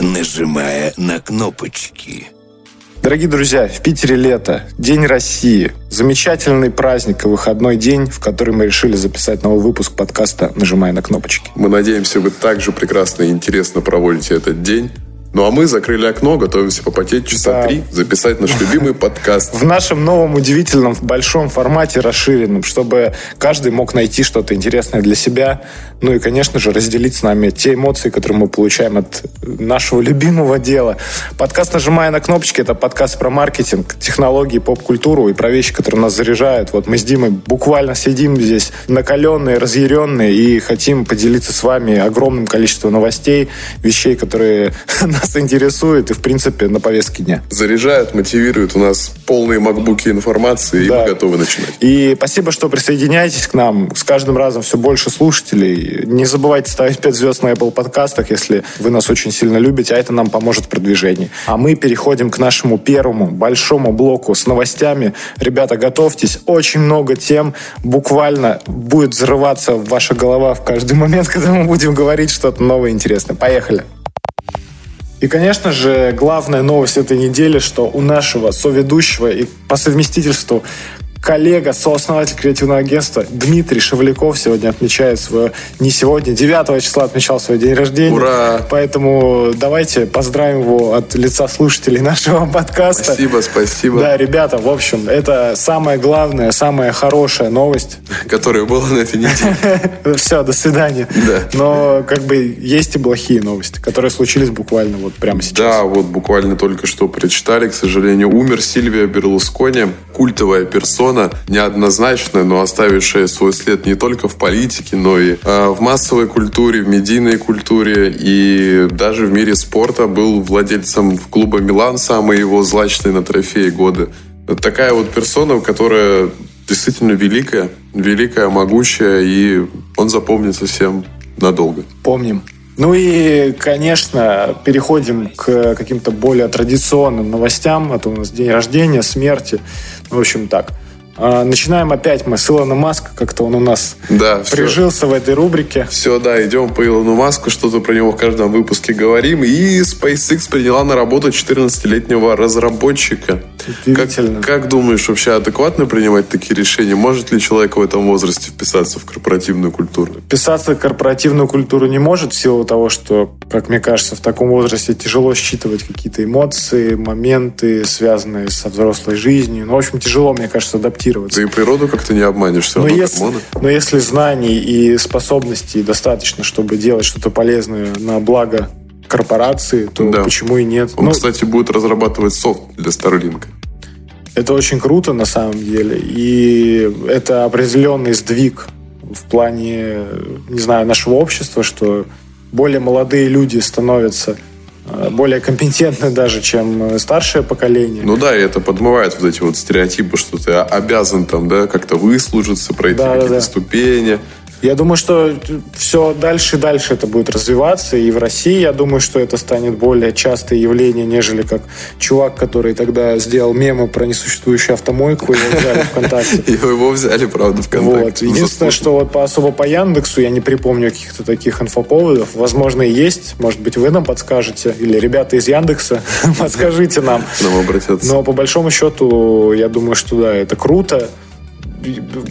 нажимая на кнопочки. Дорогие друзья, в Питере лето, День России. Замечательный праздник и выходной день, в который мы решили записать новый выпуск подкаста «Нажимая на кнопочки». Мы надеемся, вы также прекрасно и интересно проводите этот день. Ну а мы закрыли окно, готовимся попотеть часа Да. три, записать наш любимый подкаст. В нашем новом удивительном большом формате расширенном, чтобы каждый мог найти что-то интересное для себя. Ну и, конечно же, разделить с нами те эмоции, которые мы получаем от нашего любимого дела. Подкаст «Нажимая на кнопочки» — это подкаст про маркетинг, технологии, поп-культуру и про вещи, которые нас заряжают. Вот мы с Димой буквально сидим здесь накаленные, разъяренные и хотим поделиться с вами огромным количеством новостей, вещей, которые нас интересуют и, в принципе, на повестке дня. Заряжают, мотивируют. У нас полные макбуки информации, и Да. мы готовы начинать. И спасибо, что присоединяетесь к нам. С каждым разом все больше слушателей. Не забывайте ставить 5 звезд на Apple подкастах, если вы нас очень сильно любите, а это нам поможет в продвижении. А мы переходим к нашему первому большому блоку с новостями. Ребята, готовьтесь. Очень много тем. Буквально будет взрываться ваша голова в каждый момент, когда мы будем говорить что-то новое и интересное. Поехали. И, конечно же, главная новость этой недели, что у нашего соведущего и по совместительству коллега, сооснователь креативного агентства Дмитрий Шевляков сегодня отмечает свое, не сегодня, 9 числа отмечал свой день рождения. Ура! Поэтому давайте поздравим его от лица слушателей нашего подкаста. Спасибо, спасибо. Да, ребята, в общем, это самая главная, самая хорошая новость. Которая была на этой неделе. Все, до свидания. Да. Но как бы есть и плохие новости, которые случились буквально вот прямо сейчас. Да, вот буквально только что прочитали, к сожалению, умер Сильвия Берлускони, культовая персона, неоднозначная, но оставившая свой след не только в политике, но и э, в массовой культуре, в медийной культуре и даже в мире спорта был владельцем клуба Милан, самый его злачный на трофеи года. Такая вот персона, которая действительно великая, великая, могучая, и он запомнится всем надолго. Помним. Ну и, конечно, переходим к каким-то более традиционным новостям. Это у нас день рождения, смерти. Ну, В общем, так. А, Начинаем опять мы с Илона Маска. Как-то он у нас Да, прижился в этой рубрике. Все, да, идем по Илону Маску, что-то про него в каждом выпуске говорим. И SpaceX приняла на работу 14-летнего разработчика. Как, как думаешь, вообще адекватно принимать такие решения? Может ли человек в этом возрасте вписаться в корпоративную культуру? Писаться корпоративную культуру не может в силу того, что, как мне кажется, в таком возрасте тяжело считывать какие-то эмоции, моменты, связанные со взрослой жизнью. Ну, в общем, тижело, мне кажется, адаптироваться. Да и природу как-то не обманешь, все Но равно если, но если знаний и способностей достаточно, чтобы делать что-то полезное на благо корпорации, то Да. почему и нет? Он, Ну, кстати, будет разрабатывать софт для Starlink. это очень круто на самом деле. И это определенный сдвиг в плане, не знаю, нашего общества, что более молодые люди становятся более компетентны даже, чем э, старшее поколение. Ну да, и это подмывает вот эти вот стереотипы, что ты обязан там, да, как-то выслужиться, пройти да, какие-то да. ступени. Я думаю, что все дальше и дальше это будет развиваться. И в России, я думаю, что это станет более частое явление, нежели как чувак, который тогда сделал мемы про несуществующую автомойку, его взяли ВКонтакте. И его взяли, правда, в Вот. Единственное, что вот по особо по Яндексу я не припомню каких-то таких инфоповодов. Возможно, и есть. Может быть, вы нам подскажете. Или ребята из Яндекса подскажите нам. Нам обратятся. Но по большому счету, я думаю, что да, это круто.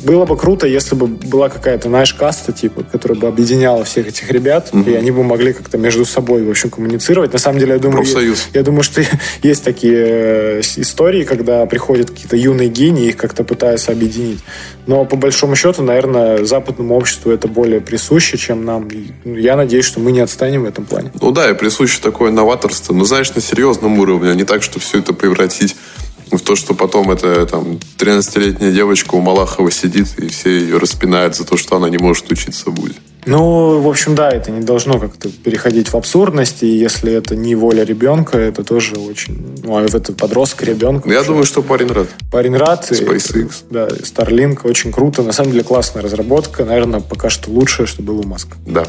Было бы круто, если бы была какая-то, знаешь, каста, типа, которая бы объединяла всех этих ребят, и они бы могли как-то между собой, в общем, коммуницировать. На самом деле, я думаю, Профсоюз. я, я думаю, что есть такие э, истории, когда приходят какие-то юные гении, их как-то пытаются объединить. Но по большому счету, наверное, западному обществу это более присуще, чем нам. Ну, Я надеюсь, что мы не отстанем в этом плане. Ну да, и присуще такое новаторство, но знаешь, на серьезном уровне, а не так, что все это превратить в то, что потом эта там 13-летняя девочка у Малахова сидит, и все ее распинают за то, что она не может учиться будет. Ну, в общем, да, это не должно как-то переходить в абсурдность, и если это не воля ребенка, это тоже очень... Ну, а это подросток, ребенок. Но я думаю, что парень рад. Парень рад. и- SpaceX. да, Starlink очень круто. На самом деле классная разработка. Наверное, пока что лучшее, что было у Маска. Да.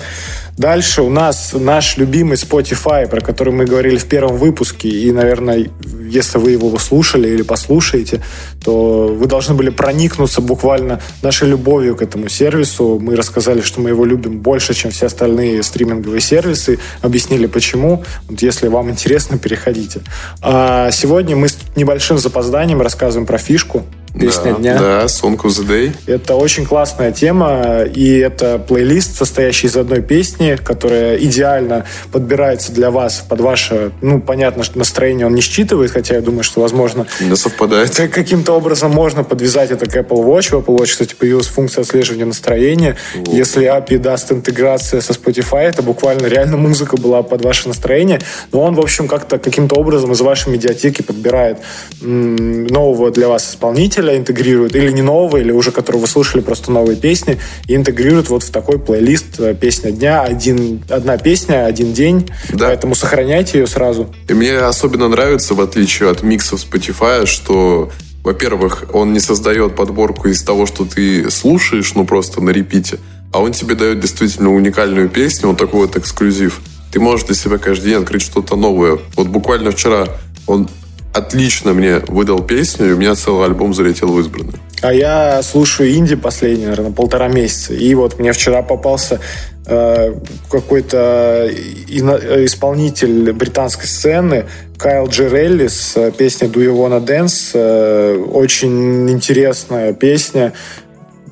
Дальше у нас наш любимый Spotify, про который мы говорили в первом выпуске, и, наверное, если вы его слушали или послушаете, то вы должны были проникнуться буквально нашей любовью к этому сервису. Мы рассказали, что мы его любим больше, чем все остальные стриминговые сервисы, объяснили почему. Вот если вам интересно, переходите. А сегодня мы с небольшим запозданием рассказываем про фишку, Песня да, дня. Да, Song of the Day. Это очень классная тема, и это плейлист, состоящий из одной песни, которая идеально подбирается для вас под ваше, ну, понятно, что настроение он не считывает, хотя я думаю, что, возможно... Не совпадает. Каким-то образом можно подвязать это к Apple Watch. В Apple Watch, кстати, появилась функция отслеживания настроения. Вот. Если API даст интеграция со Spotify, это буквально реально музыка была под ваше настроение. Но он, в общем, как-то каким-то образом из вашей медиатеки подбирает м- нового для вас исполнителя, исполнителя интегрируют, или не нового, или уже которого вы слушали, просто новые песни, и интегрируют вот в такой плейлист э, «Песня дня», один, одна песня, один день, да. поэтому сохраняйте ее сразу. И мне особенно нравится, в отличие от миксов Spotify, что во-первых, он не создает подборку из того, что ты слушаешь, ну просто на репите, а он тебе дает действительно уникальную песню, вот такой вот эксклюзив. Ты можешь для себя каждый день открыть что-то новое. Вот буквально вчера он отлично мне выдал песню, и у меня целый альбом залетел в избранную. А я слушаю инди последние, наверное, полтора месяца. И вот мне вчера попался э, какой-то исполнитель британской сцены Кайл Джерелли с э, песней Do You Wanna Dance. Э, очень интересная песня.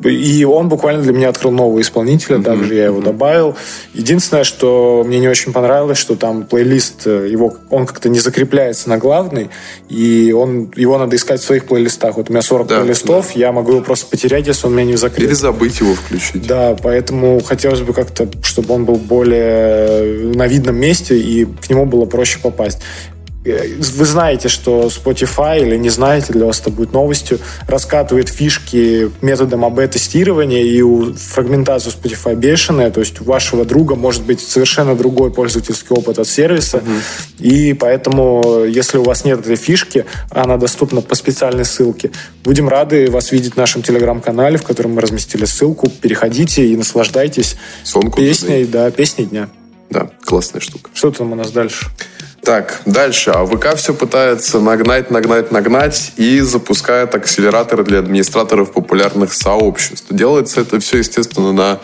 И он буквально для меня открыл нового исполнителя, mm-hmm. также я его добавил. Единственное, что мне не очень понравилось, что там плейлист, э, его, он как-то не закрепляется на главный, и он, его надо искать в своих плейлистах. Вот у меня 40 да, плейлистов, да. я могу его просто потерять, если он меня не закрепит. Или забыть его включить. Да, поэтому хотелось бы как-то, чтобы он был более на видном месте, и к нему было проще попасть вы знаете, что Spotify, или не знаете, для вас это будет новостью, раскатывает фишки методом АБ-тестирования, и у фрагментацию Spotify бешеная, то есть у вашего друга может быть совершенно другой пользовательский опыт от сервиса, mm-hmm. и поэтому, если у вас нет этой фишки, она доступна по специальной ссылке. Будем рады вас видеть в нашем телеграм-канале, в котором мы разместили ссылку. Переходите и наслаждайтесь Сонку песней, да, песней дня. Да, классная штука. Что там у нас дальше? Так, дальше. А ВК все пытается нагнать, нагнать, нагнать и запускает акселераторы для администраторов популярных сообществ. Делается это все, естественно, на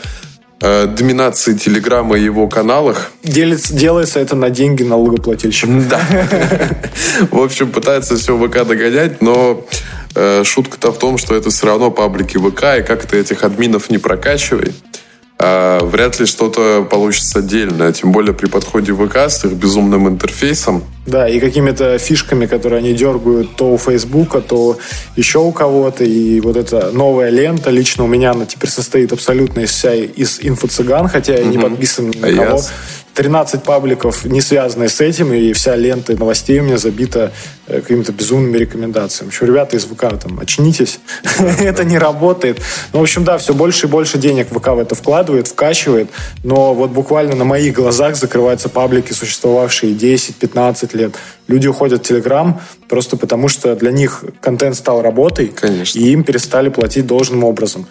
э, доминации Телеграма и его каналах. Делится, делается это на деньги налогоплательщиков. Да. В общем, пытается все ВК догонять, но э, шутка-то в том, что это все равно паблики ВК, и как ты этих админов не прокачивай вряд ли что-то получится отдельно. Тем более при подходе ВК с их безумным интерфейсом. Да, и какими-то фишками, которые они дергают то у Фейсбука, то еще у кого-то. И вот эта новая лента, лично у меня она теперь состоит абсолютно из вся из инфо-цыган, хотя я не подписан ни на кого. 13 пабликов, не связанные с этим, и вся лента новостей у меня забита э, какими-то безумными рекомендациями. Еще ребята из ВК там, очнитесь, это не работает. Ну, в общем, да, все больше и больше денег ВК в это вкладывает, вкачивает, но вот буквально на моих глазах закрываются паблики, существовавшие 10-15 лет. Люди уходят в Телеграм просто потому, что для них контент стал работой, Конечно. и им перестали платить должным образом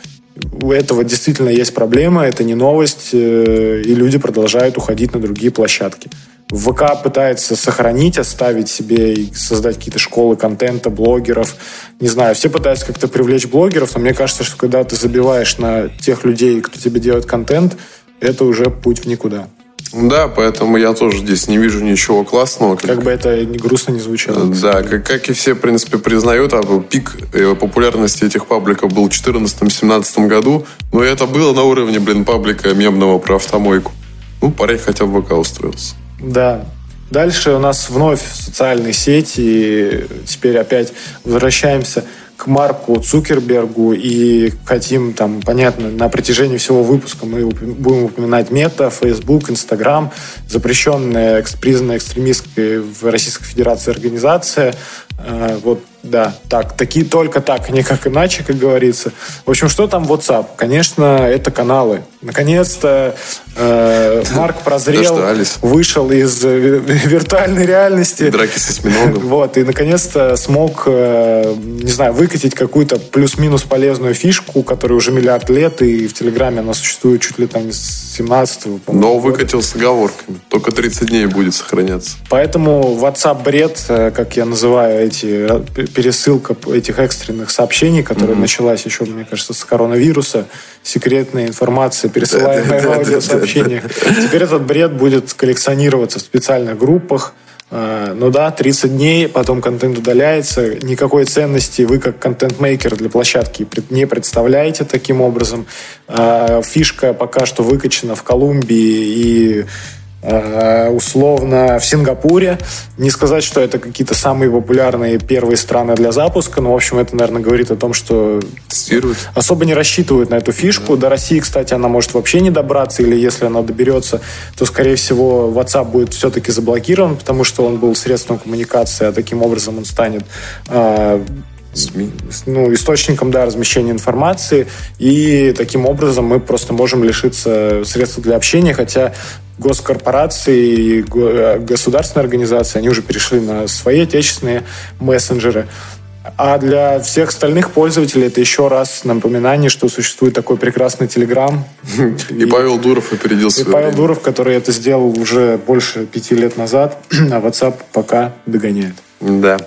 у этого действительно есть проблема, это не новость, э, и люди продолжают уходить на другие площадки. ВК пытается сохранить, оставить себе и создать какие-то школы контента, блогеров. Не знаю, все пытаются как-то привлечь блогеров, но мне кажется, что когда ты забиваешь на тех людей, кто тебе делает контент, это уже путь в никуда. Да, поэтому я тоже здесь не вижу ничего классного. Как, как бы это не грустно не звучало. Да, как, как и все, в принципе, признают, а пик э, популярности этих пабликов был в 2014-2017 году, но это было на уровне, блин, паблика мемного про автомойку. Ну, парень хотя бы ВК устроился. Да. Дальше у нас вновь социальные сети. Теперь опять возвращаемся к Марку Цукербергу и хотим там, понятно, на протяжении всего выпуска мы будем упоминать Мета, Facebook, Instagram, запрещенная, признанная экстремистской в Российской Федерации организация. Э, вот Да, так, такие только так, никак иначе, как говорится. В общем, что там WhatsApp? Конечно, это каналы. Наконец-то э, Марк прозрел, вышел из э, виртуальной реальности. Драки с осьминогом. Вот, и наконец-то смог, э, не знаю, выкатить какую-то плюс-минус полезную фишку, которая уже миллиард лет, и в Телеграме она существует чуть ли там с 17-го, Но выкатил с оговорками. Только 30 дней будет сохраняться. Поэтому WhatsApp бред, э, как я называю эти пересылка этих экстренных сообщений, которая mm-hmm. началась еще, мне кажется, с коронавируса, секретная информация, пересылаемая в аудиосообщениях. Теперь этот бред будет коллекционироваться в специальных группах. А, ну да, 30 дней, потом контент удаляется. Никакой ценности вы как контент-мейкер для площадки не представляете таким образом. А, фишка пока что выкачена в Колумбии и условно в Сингапуре. Не сказать, что это какие-то самые популярные первые страны для запуска, но, в общем, это, наверное, говорит о том, что Тестируют. особо не рассчитывают на эту фишку. Да. До России, кстати, она может вообще не добраться, или если она доберется, то, скорее всего, WhatsApp будет все-таки заблокирован, потому что он был средством коммуникации, а таким образом он станет э, СМИ. Ну, источником да, размещения информации, и таким образом мы просто можем лишиться средств для общения, хотя госкорпорации и э, государственные организации, они уже перешли на свои отечественные мессенджеры. А для всех остальных пользователей это еще раз напоминание, что существует такой прекрасный Телеграм. И, и Павел Дуров опередил И Павел время. Дуров, который это сделал уже больше пяти лет назад, а WhatsApp пока догоняет. Да.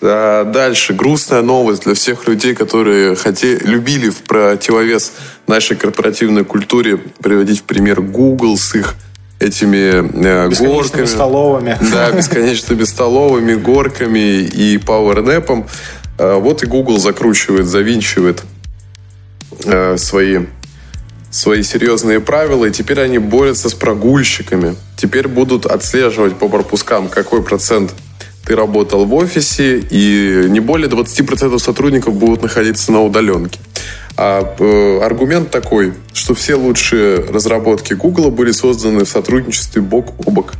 А дальше. Грустная новость для всех людей, которые хотели, любили в противовес нашей корпоративной культуре приводить в пример Google с их этими э, горками. столовыми. Да, бесконечными столовыми, горками и пауэрнэпом. Э, вот и Google закручивает, завинчивает э, свои, свои серьезные правила, и теперь они борются с прогульщиками. Теперь будут отслеживать по пропускам, какой процент ты работал в офисе, и не более 20% сотрудников будут находиться на удаленке. А э, аргумент такой, что все лучшие разработки Google были созданы в сотрудничестве бок о бок.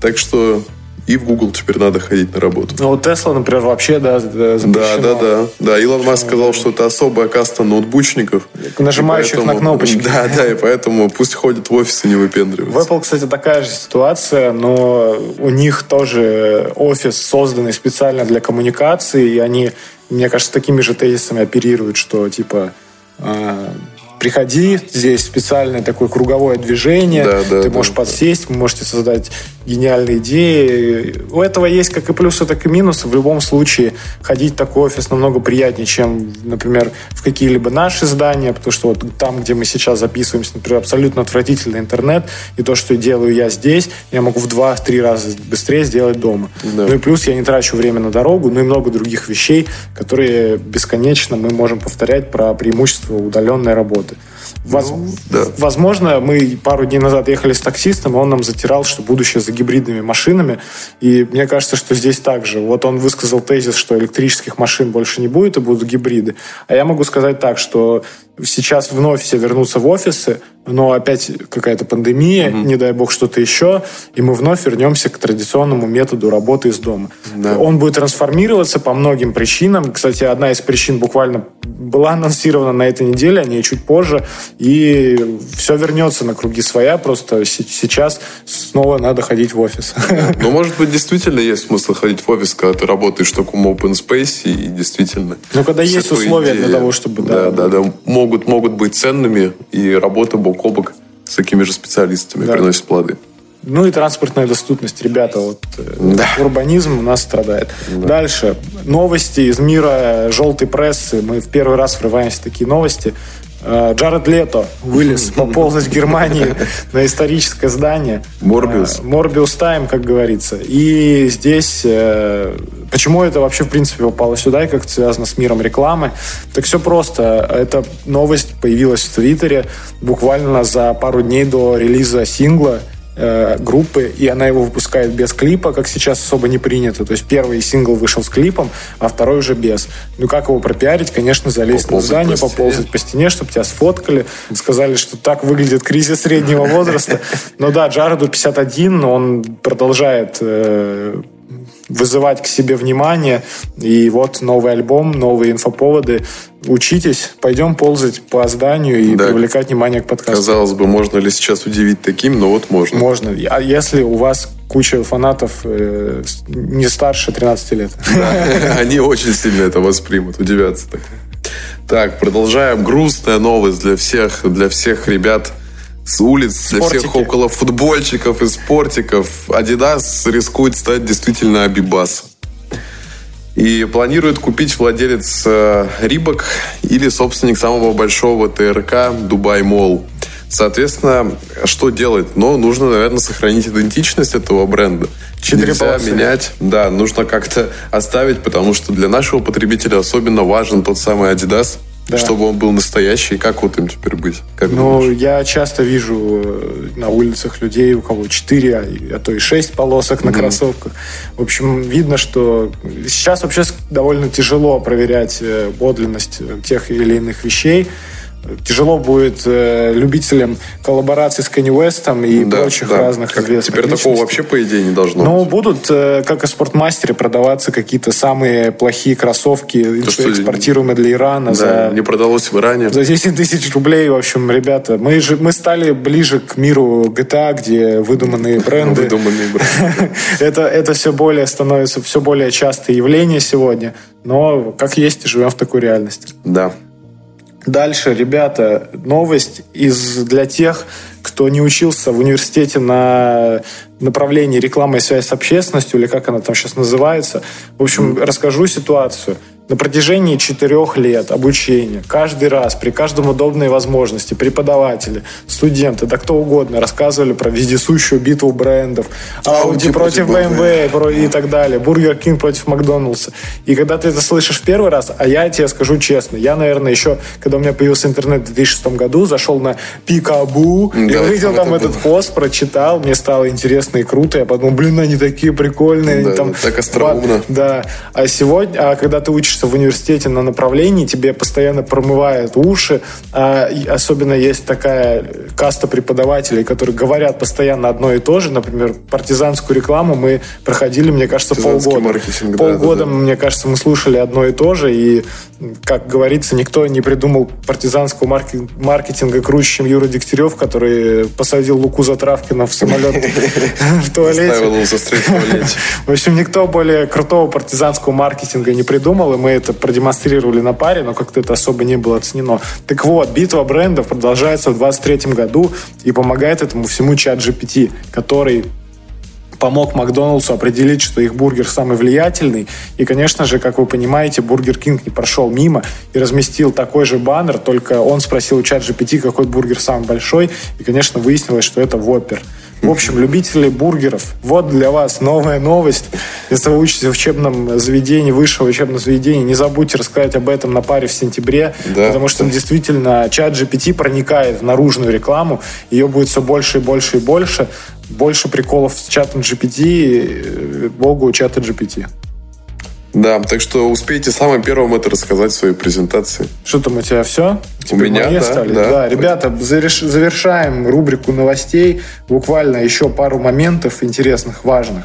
Так что и в Google теперь надо ходить на работу. Ну, вот Tesla, например, вообще, да, запрещено. Да, да, да. Да, Илон Маск сказал, что это особая каста ноутбучников. Нажимающих поэтому, на кнопочки. Да, да, и поэтому пусть ходят в офис и не выпендриваются. В Apple, кстати, такая же ситуация, но у них тоже офис созданный специально для коммуникации, и они, мне кажется, такими же тезисами оперируют, что, типа, а, приходи, здесь специальное такое круговое движение, да, да, ты можешь да, подсесть, вы можете создать гениальные идеи. У этого есть как и плюсы, так и минусы. В любом случае ходить в такой офис намного приятнее, чем, например, в какие-либо наши здания, потому что вот там, где мы сейчас записываемся, например, абсолютно отвратительный интернет, и то, что делаю я здесь, я могу в два-три раза быстрее сделать дома. Да. Ну и плюс я не трачу время на дорогу, ну и много других вещей, которые бесконечно мы можем повторять про преимущество удаленной работы. Воз... Ну, да. Возможно, мы пару дней назад ехали с таксистом, и он нам затирал, что будущее за гибридными машинами. И мне кажется, что здесь также. Вот он высказал тезис, что электрических машин больше не будет, и будут гибриды. А я могу сказать так, что сейчас вновь все вернутся в офисы, но опять какая-то пандемия, угу. не дай бог что-то еще, и мы вновь вернемся к традиционному методу работы из дома. Да. Он будет трансформироваться по многим причинам. Кстати, одна из причин буквально была анонсирована на этой неделе, а не чуть позже, и все вернется на круги своя, просто сейчас снова надо ходить в офис. Ну, может быть, действительно есть смысл ходить в офис, когда ты работаешь в таком open space, и действительно... Ну, когда есть условия идеи, для того, чтобы... Да, да, да, да, могут, могут быть ценными, и работа бок о бок с такими же специалистами да. приносит плоды. Ну и транспортная доступность, ребята, вот э, да. урбанизм у нас страдает. Да. Дальше. Новости из мира желтой прессы. Мы в первый раз врываемся в такие новости. Э, Джаред Лето вылез, пополз в Германии на историческое здание. Морбиус. Морбиус Тайм, как говорится. И здесь... Э, почему это вообще, в принципе, попало сюда и как это связано с миром рекламы? Так все просто. Эта новость появилась в Твиттере буквально за пару дней до релиза сингла Э, группы, и она его выпускает без клипа, как сейчас особо не принято. То есть первый сингл вышел с клипом, а второй уже без. Ну как его пропиарить? Конечно, залезть поползать на здание, по поползать по стене, чтобы тебя сфоткали, сказали, что так выглядит кризис среднего возраста. Но да, Джареду 51, но он продолжает э, вызывать к себе внимание. И вот новый альбом, новые инфоповоды. Учитесь, пойдем ползать по зданию и да. привлекать внимание к подкасту. Казалось бы, можно ли сейчас удивить таким, но вот можно. Можно. А если у вас куча фанатов э, не старше 13 лет? Да, они очень сильно это воспримут, удивятся так. Так, продолжаем. Грустная новость для всех, для всех ребят с улиц, Спортики. для всех около футбольщиков и спортиков. Adidas рискует стать действительно Абибас. И планирует купить владелец Reebok э, или собственник самого большого ТРК Dubai Mall. Соответственно, что делать? Ну, нужно, наверное, сохранить идентичность этого бренда. Четыре Нельзя полосы. менять. Да, нужно как-то оставить, потому что для нашего потребителя особенно важен тот самый Adidas, да. чтобы он был настоящий. Как вот им теперь быть? Как ну, думаешь? я часто вижу э, на улицах людей, у кого 4, а, а то и 6 полосок на mm-hmm. кроссовках. В общем, видно, что сейчас вообще довольно тяжело проверять э, подлинность тех или иных вещей тяжело будет э, любителям коллаборации с Кенни Уэстом и да, прочих да. разных как известных Теперь личностей. такого вообще, по идее, не должно Ну, будут, э, как и в спортмастере, продаваться какие-то самые плохие кроссовки, То, экспортируемые для Ирана. Да, за, не продалось в Иране. За 10 тысяч рублей, в общем, ребята. Мы, же, мы стали ближе к миру GTA, где выдуманные бренды. Выдуманные бренды. это, это все более становится, все более частое явление сегодня. Но, как есть, живем в такой реальности. Да. Дальше, ребята, новость из для тех, кто не учился в университете на направлении реклама и связь с общественностью, или как она там сейчас называется. В общем, расскажу ситуацию на протяжении четырех лет обучения, каждый раз, при каждом удобной возможности, преподаватели, студенты, да кто угодно, рассказывали про вездесущую битву брендов, Audi, Audi против BMW, BMW и так далее, Burger King против Макдоналдса. И когда ты это слышишь в первый раз, а я тебе скажу честно, я, наверное, еще, когда у меня появился интернет в 2006 году, зашел на Пикабу, да, и увидел там этот было. пост, прочитал, мне стало интересно и круто, я подумал, блин, они такие прикольные. Да, там, так остроумно. Да, а сегодня, а когда ты учишься учишься в университете на направлении, тебе постоянно промывают уши. А особенно есть такая каста преподавателей, которые говорят постоянно одно и то же. Например, партизанскую рекламу мы проходили, мне кажется, полгода. Полгода, да, да, мне кажется, мы слушали одно и то же. И, как говорится, никто не придумал партизанского маркетинга круче, чем Юра Дегтярев, который посадил Луку Затравкина в самолет в туалете. В общем, никто более крутого партизанского маркетинга не придумал, и мы это продемонстрировали на паре, но как-то это особо не было оценено. Так вот, битва брендов продолжается в 2023 году и помогает этому всему ChatGPT, который помог Макдоналдсу определить, что их бургер самый влиятельный. И, конечно же, как вы понимаете, Burger King не прошел мимо и разместил такой же баннер, только он спросил у ChatGPT, какой бургер самый большой, и, конечно, выяснилось, что это Воппер. В общем, любители бургеров, вот для вас новая новость. Если вы учитесь в учебном заведении, высшего учебного заведения, не забудьте рассказать об этом на паре в сентябре, да. потому что действительно ChatGPT проникает в наружную рекламу, ее будет все больше и больше и больше. Больше приколов с чатом GPT, богу чата GPT. Да, так что успейте самым первым это рассказать в своей презентации. Что там у тебя все? Теперь у меня, да, стали? да. Да, ребята, завершаем рубрику новостей. Буквально еще пару моментов интересных, важных.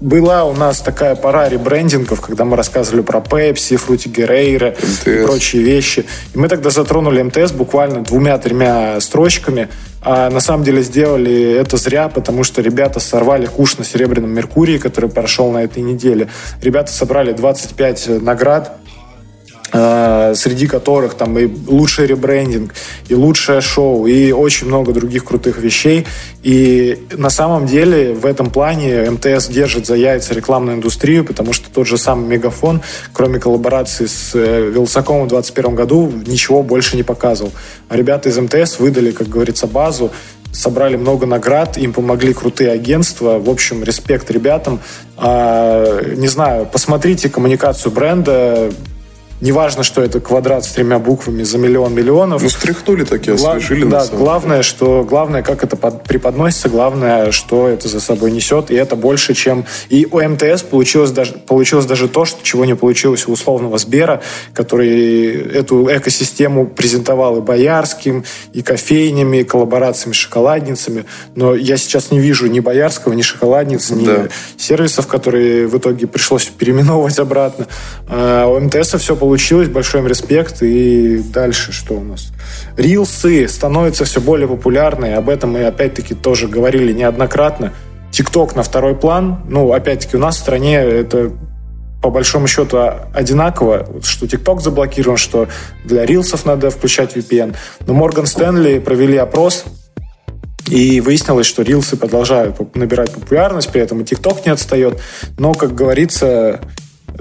Была у нас такая пора ребрендингов, когда мы рассказывали про Pepsi, Фрути Герейра и прочие вещи. И мы тогда затронули МТС буквально двумя-тремя строчками. А на самом деле сделали это зря, потому что ребята сорвали куш на Серебряном Меркурии, который прошел на этой неделе. Ребята собрали 25 наград среди которых там и лучший ребрендинг, и лучшее шоу, и очень много других крутых вещей. И на самом деле в этом плане МТС держит за яйца рекламную индустрию, потому что тот же самый Мегафон, кроме коллаборации с э, Вилсаком в 2021 году, ничего больше не показывал. А ребята из МТС выдали, как говорится, базу, собрали много наград, им помогли крутые агентства. В общем, респект ребятам. А, не знаю, посмотрите коммуникацию бренда, Неважно, что это квадрат с тремя буквами за миллион миллионов. Ну, стряхнули такие, освежили. Да, главное, что, главное, как это под, преподносится, главное, что это за собой несет, и это больше, чем... И у МТС получилось даже, получилось даже то, что, чего не получилось у условного Сбера, который эту экосистему презентовал и Боярским, и кофейнями, и коллаборациями с шоколадницами. Но я сейчас не вижу ни Боярского, ни шоколадниц, ни да. сервисов, которые в итоге пришлось переименовывать обратно. А у МТС все получилось, большой им респект. И дальше что у нас? Рилсы становятся все более популярны, об этом мы опять-таки тоже говорили неоднократно. ТикТок на второй план. Ну, опять-таки, у нас в стране это по большому счету одинаково, что TikTok заблокирован, что для рилсов надо включать VPN. Но Морган Стэнли провели опрос, и выяснилось, что рилсы продолжают набирать популярность, при этом и TikTok не отстает. Но, как говорится,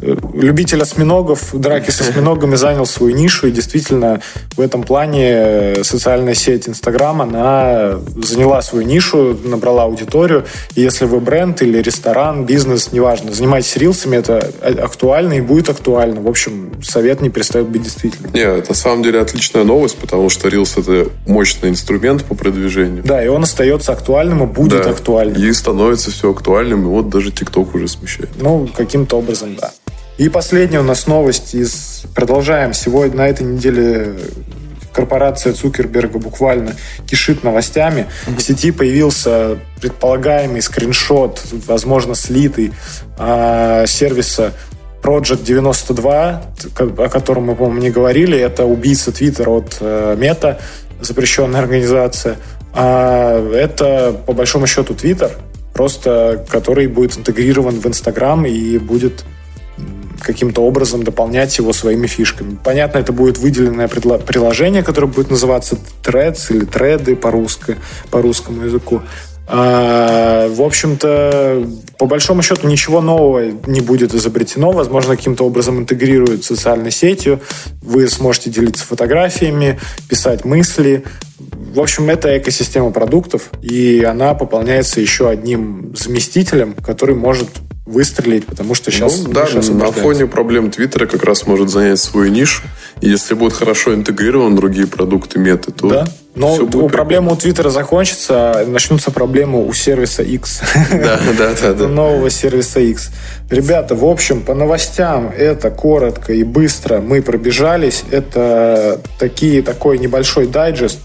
любитель осьминогов, драки с осьминогами занял свою нишу, и действительно в этом плане социальная сеть Инстаграм, она заняла свою нишу, набрала аудиторию, и если вы бренд или ресторан, бизнес, неважно, занимайтесь рилсами, это актуально и будет актуально. В общем, совет не перестает быть действительным. Нет, на самом деле отличная новость, потому что рилс это мощный инструмент по продвижению. Да, и он остается актуальным и будет да, актуальным. И становится все актуальным, и вот даже ТикТок уже смущает. Ну, каким-то образом, да. И последняя у нас новость из... Продолжаем. Сегодня, на этой неделе корпорация Цукерберга буквально кишит новостями. В сети появился предполагаемый скриншот, возможно, слитый э, сервиса Project 92, о котором мы, по-моему, не говорили. Это убийца Твиттера от э, Мета, запрещенная организация. А это, по большому счету, Твиттер, просто который будет интегрирован в Инстаграм и будет каким-то образом дополнять его своими фишками. Понятно, это будет выделенное приложение, которое будет называться Threads или Треды по-русски, по русскому языку. А, в общем-то, по большому счету ничего нового не будет изобретено. Возможно, каким-то образом интегрируют социальной сетью. Вы сможете делиться фотографиями, писать мысли. В общем, это экосистема продуктов, и она пополняется еще одним заместителем, который может выстрелить, потому что сейчас... Ну, да, на фоне проблем Твиттера как раз может занять свою нишу. И если будет хорошо интегрирован другие продукты, меты, то... Да, но у проблемы у Твиттера закончится, начнутся проблемы у сервиса X. Да, да, да. да. Нового сервиса X. Ребята, в общем, по новостям это коротко и быстро мы пробежались. Это такие, такой небольшой дайджест.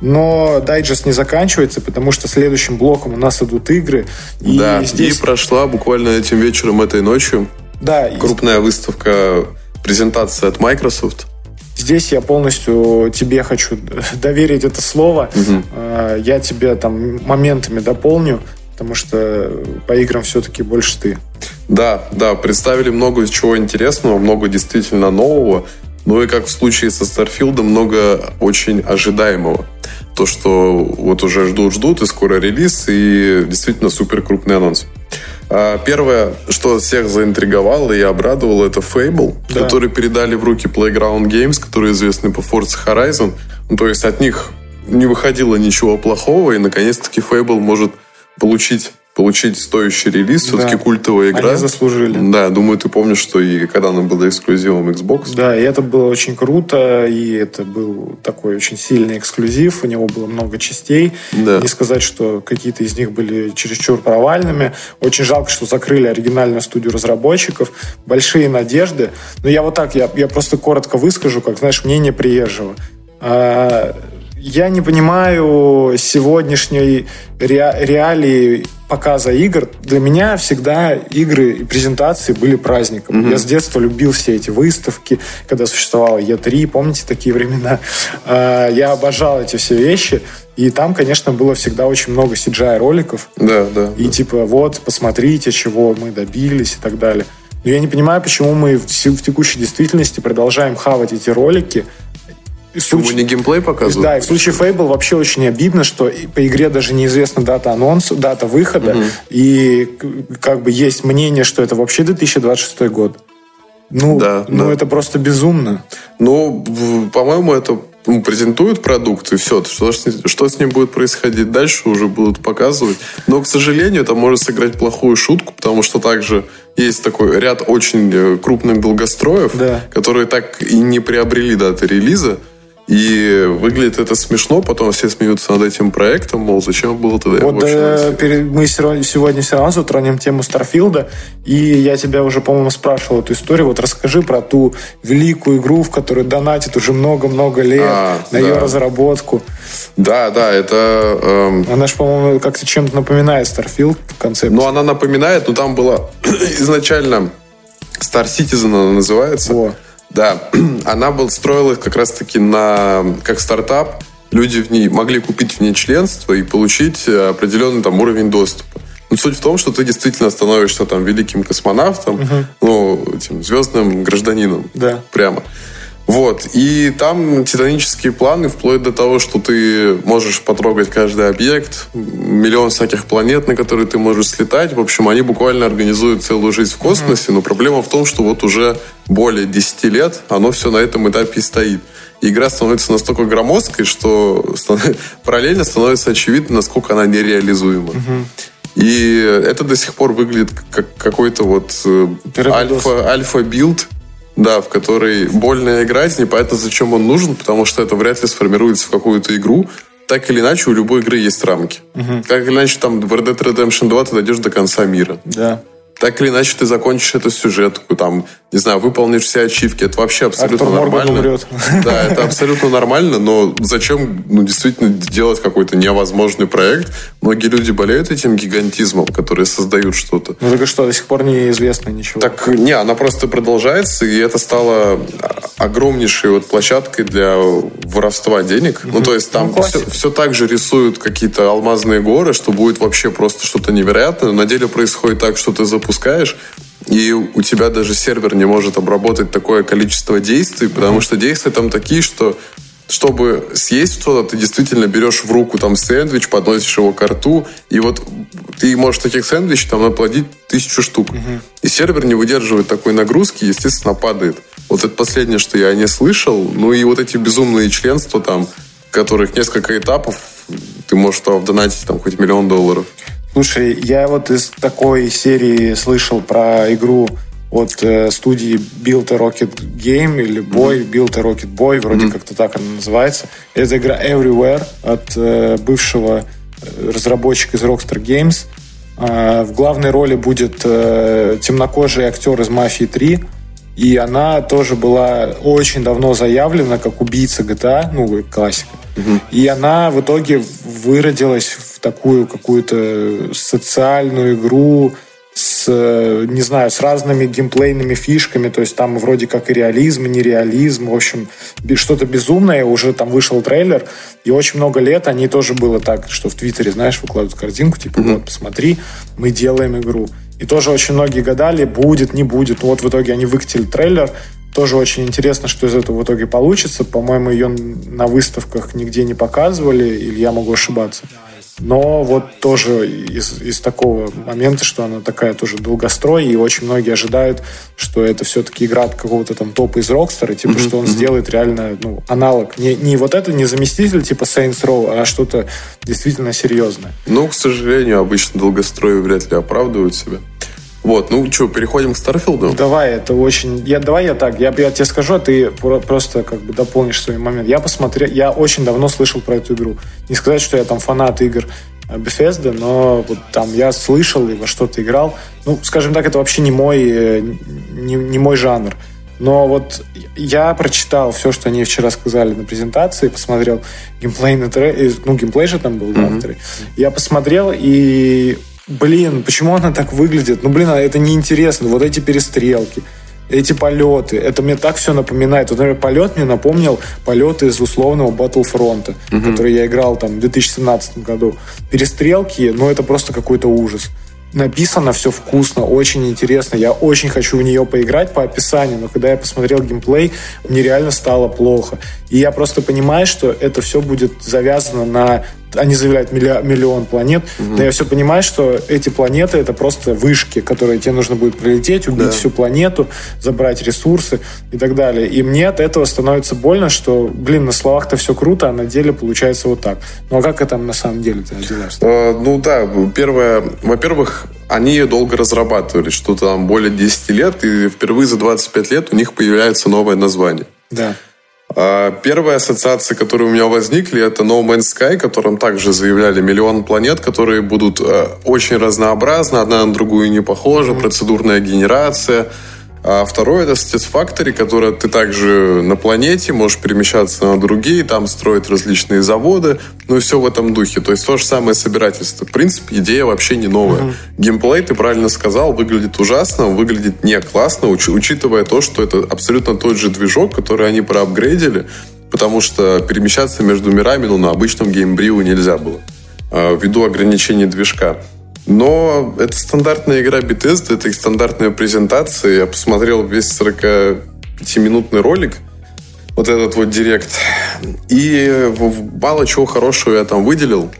Но дайджест не заканчивается, потому что следующим блоком у нас идут игры. И да, здесь... и прошла буквально этим вечером, этой ночью да, крупная и... выставка, презентация от Microsoft. Здесь я полностью тебе хочу доверить это слово. Угу. Я тебе там моментами дополню, потому что по играм все-таки больше ты. Да, да, представили много чего интересного, много действительно нового. Ну и как в случае со Старфилдом, много очень ожидаемого. То, что вот уже ждут-ждут, и скоро релиз, и действительно супер крупный анонс. А первое, что всех заинтриговало и обрадовало, это Fable, да. который передали в руки Playground Games, которые известны по Forza Horizon. Ну, то есть от них не выходило ничего плохого, и наконец-таки Fable может получить получить стоящий релиз, да. все-таки культовая игра. Они заслужили. Да, думаю, ты помнишь, что и когда она была эксклюзивом Xbox. Да, и это было очень круто, и это был такой очень сильный эксклюзив, у него было много частей. Да. Не сказать, что какие-то из них были чересчур провальными. Очень жалко, что закрыли оригинальную студию разработчиков. Большие надежды. Но я вот так, я, я просто коротко выскажу, как, знаешь, мнение приезжего. А, я не понимаю сегодняшней реалии показа игр. Для меня всегда игры и презентации были праздником. Mm-hmm. Я с детства любил все эти выставки, когда существовала Е3, помните такие времена? А, я обожал эти все вещи. И там, конечно, было всегда очень много CGI-роликов. Да, да. И да. типа, вот, посмотрите, чего мы добились и так далее. Но я не понимаю, почему мы в текущей действительности продолжаем хавать эти ролики, случае... не геймплей показывают? Да, и в случае Fable вообще очень обидно, что по игре даже неизвестна дата анонса, дата выхода, угу. и как бы есть мнение, что это вообще 2026 год. Ну, да, ну да. это просто безумно. Ну, по-моему, это ну, презентуют продукт, и все. Что, что с ним будет происходить дальше, уже будут показывать. Но, к сожалению, это может сыграть плохую шутку, потому что также есть такой ряд очень э, крупных долгостроев, да. которые так и не приобрели даты релиза. И выглядит это смешно, потом все смеются над этим проектом, мол, зачем было тогда Вот э, перед, мы сегодня все равно затронем тему Старфилда, и я тебя уже, по-моему, спрашивал эту историю. Вот расскажи про ту великую игру, в которую донатит уже много-много лет а, на да. ее разработку. Да, да, это... Эм... Она же, по-моему, как-то чем-то напоминает Starfield в концепции. Ну, она напоминает, но там было изначально Star Citizen она называется. Во. Да, она был, строилась как раз-таки на, как стартап. Люди в ней могли купить в ней членство и получить определенный там уровень доступа. Но суть в том, что ты действительно становишься там великим космонавтом, угу. ну, этим звездным гражданином. Да. Прямо. Вот. И там титанические планы, вплоть до того, что ты можешь потрогать каждый объект, миллион всяких планет, на которые ты можешь слетать. В общем, они буквально организуют целую жизнь в космосе, но проблема в том, что вот уже более 10 лет оно все на этом этапе и стоит. И игра становится настолько громоздкой, что параллельно становится очевидно, насколько она нереализуема. И это до сих пор выглядит как какой-то вот э, альфа, альфа-билд, да, в которой больно играть, непонятно, зачем он нужен, потому что это вряд ли сформируется в какую-то игру. Так или иначе, у любой игры есть рамки. Угу. Как или иначе, там в Red Dead Redemption 2 ты дойдешь до конца мира. Да так или иначе ты закончишь эту сюжетку, там, не знаю, выполнишь все ачивки, это вообще абсолютно Артур нормально. Умрет. Да, это абсолютно нормально, но зачем, ну, действительно делать какой-то невозможный проект? Многие люди болеют этим гигантизмом, которые создают что-то. Ну, так что, до сих пор неизвестно ничего? Так, не, она просто продолжается, и это стало огромнейшей вот площадкой для воровства денег. Mm-hmm. Ну, то есть там ну, все, все так же рисуют какие-то алмазные горы, что будет вообще просто что-то невероятное. Но на деле происходит так, что ты запускаешь, и у тебя даже сервер не может обработать такое количество действий, потому что действия там такие, что чтобы съесть что-то, ты действительно берешь в руку там сэндвич, подносишь его к рту, и вот ты можешь таких сэндвичей там наплодить тысячу штук. Угу. И сервер не выдерживает такой нагрузки, естественно, падает. Вот это последнее, что я не слышал. Ну и вот эти безумные членства там, которых несколько этапов, ты можешь туда вдонатить там хоть миллион долларов. Слушай, я вот из такой серии слышал про игру от э, студии Build a Rocket Game или Boy, mm-hmm. Build a Rocket Boy, вроде mm-hmm. как-то так она называется. Это игра Everywhere от э, бывшего э, разработчика из Rockstar Games. Э, в главной роли будет э, темнокожий актер из «Мафии 3», и она тоже была очень давно заявлена как убийца GTA, ну, классика. Угу. И она в итоге выродилась в такую какую-то социальную игру с, не знаю, с разными геймплейными фишками, то есть там вроде как и реализм, и нереализм, в общем, что-то безумное, уже там вышел трейлер, и очень много лет они тоже было так, что в Твиттере, знаешь, выкладывают картинку, типа, mm-hmm. вот, посмотри, мы делаем игру. И тоже очень многие гадали, будет, не будет. Ну вот в итоге они выкатили трейлер, тоже очень интересно, что из этого в итоге получится. По-моему, ее на выставках нигде не показывали, или я могу ошибаться. Но вот тоже из, из такого момента, что она такая тоже долгострой, и очень многие ожидают, что это все-таки игра какого-то там топа из Rockstar, типа, mm-hmm. что он сделает реально ну, аналог. Не, не вот это, не заместитель типа Saints Row, а что-то действительно серьезное. Ну, к сожалению, обычно долгострои вряд ли оправдывают себя. Вот, ну что, переходим к Старфилду? Давай, это очень... Я, давай я так, я, я тебе скажу, а ты просто как бы дополнишь свой момент. Я посмотрел, я очень давно слышал про эту игру. Не сказать, что я там фанат игр Bethesda, но вот там я слышал и во что-то играл. Ну, скажем так, это вообще не мой, э, не, не мой жанр. Но вот я прочитал все, что они вчера сказали на презентации, посмотрел геймплей на тре... Э, ну, геймплей же там был, mm-hmm. да, Я посмотрел, и блин, почему она так выглядит? Ну, блин, а это неинтересно. Вот эти перестрелки, эти полеты, это мне так все напоминает. Вот, например, полет мне напомнил полеты из условного Battlefront, угу. который я играл там в 2017 году. Перестрелки, ну, это просто какой-то ужас написано все вкусно, очень интересно. Я очень хочу в нее поиграть по описанию, но когда я посмотрел геймплей, мне реально стало плохо. И я просто понимаю, что это все будет завязано на они заявляют миллион планет. Угу. Да я все понимаю, что эти планеты это просто вышки, которые тебе нужно будет прилететь, убить да. всю планету, забрать ресурсы и так далее. И мне от этого становится больно, что, блин, на словах-то все круто, а на деле получается вот так. Ну а как это на самом деле-то делаешь? А, ну да, первое, во-первых, они ее долго разрабатывали, что-то там более 10 лет, и впервые за 25 лет у них появляется новое название. Да. А, первая ассоциация, которая у меня возникли, это No Man's Sky, которым также заявляли миллион планет, которые будут э, очень разнообразны, одна на другую не похожа, процедурная генерация – а второе это Satisfactory, которое ты также на планете можешь перемещаться на другие, там строить различные заводы, ну и все в этом духе. То есть то же самое собирательство. В принципе, идея вообще не новая. Uh-huh. Геймплей, ты правильно сказал, выглядит ужасно, выглядит не классно, уч- учитывая то, что это абсолютно тот же движок, который они проапгрейдили, потому что перемещаться между мирами ну, на обычном геймбриу нельзя было а, ввиду ограничений движка. Но это стандартная игра Bethesda, это их стандартная презентация. Я посмотрел весь 45-минутный ролик, вот этот вот директ. И мало чего хорошего я там выделил.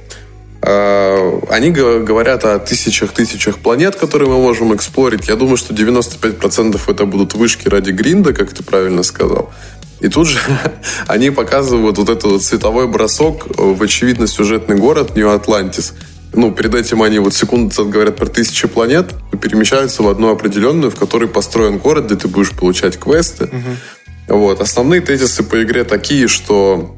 А, они говорят о тысячах-тысячах планет, которые мы можем эксплорить. Я думаю, что 95% это будут вышки ради гринда, как ты правильно сказал. И тут же они показывают вот этот цветовой бросок в очевидно сюжетный город Нью-Атлантис – ну, перед этим они вот секунду назад говорят про тысячи планет, перемещаются в одну определенную, в которой построен город, где ты будешь получать квесты. Угу. Вот. Основные тезисы по игре такие, что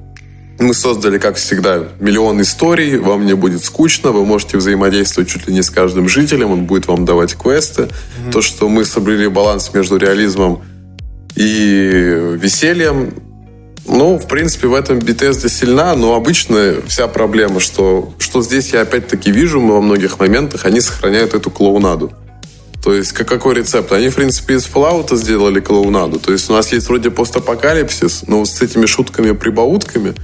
мы создали, как всегда, миллион историй, вам не будет скучно, вы можете взаимодействовать чуть ли не с каждым жителем, он будет вам давать квесты. mm То, что мы соблюли баланс между реализмом и весельем, ну, в принципе, в этом Bethesda сильна, но обычно вся проблема, что, что здесь я опять-таки вижу во многих моментах, они сохраняют эту клоунаду. То есть, как, какой рецепт? Они, в принципе, из Fallout сделали клоунаду. То есть, у нас есть вроде постапокалипсис, но с этими шутками-прибаутками.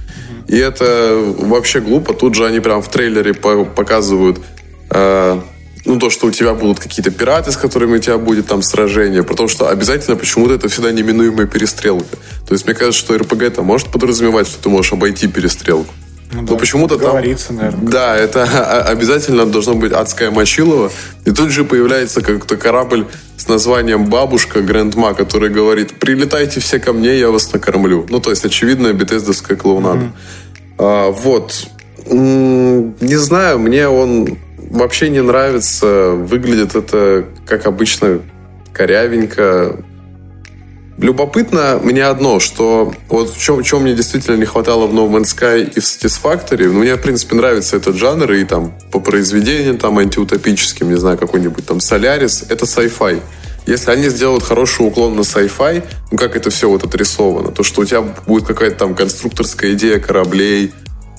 И это вообще глупо. Тут же они прям в трейлере показывают э, ну, то, что у тебя будут какие-то пираты, с которыми у тебя будет там сражение, потому что обязательно почему-то это всегда неминуемая перестрелка. То есть мне кажется, что РПГ это может подразумевать, что ты можешь обойти перестрелку. Ну, Но да, почему-то там... наверное. Да, это обязательно должно быть адская мочилова. И тут же появляется как-то корабль с названием «Бабушка Грандма», который говорит «Прилетайте все ко мне, я вас накормлю». Ну, то есть, очевидно, бетездовская клоунада. Mm-hmm. А, вот. Не знаю, мне он вообще не нравится. Выглядит это, как обычно, корявенько. Любопытно мне одно, что вот в чем, в чем мне действительно не хватало в No Man's Sky и в Satisfactory. Ну, мне, в принципе, нравится этот жанр, и там по произведениям там антиутопическим, не знаю, какой-нибудь там Solaris, это sci-fi. Если они сделают хороший уклон на sci-fi, ну, как это все вот отрисовано, то, что у тебя будет какая-то там конструкторская идея кораблей,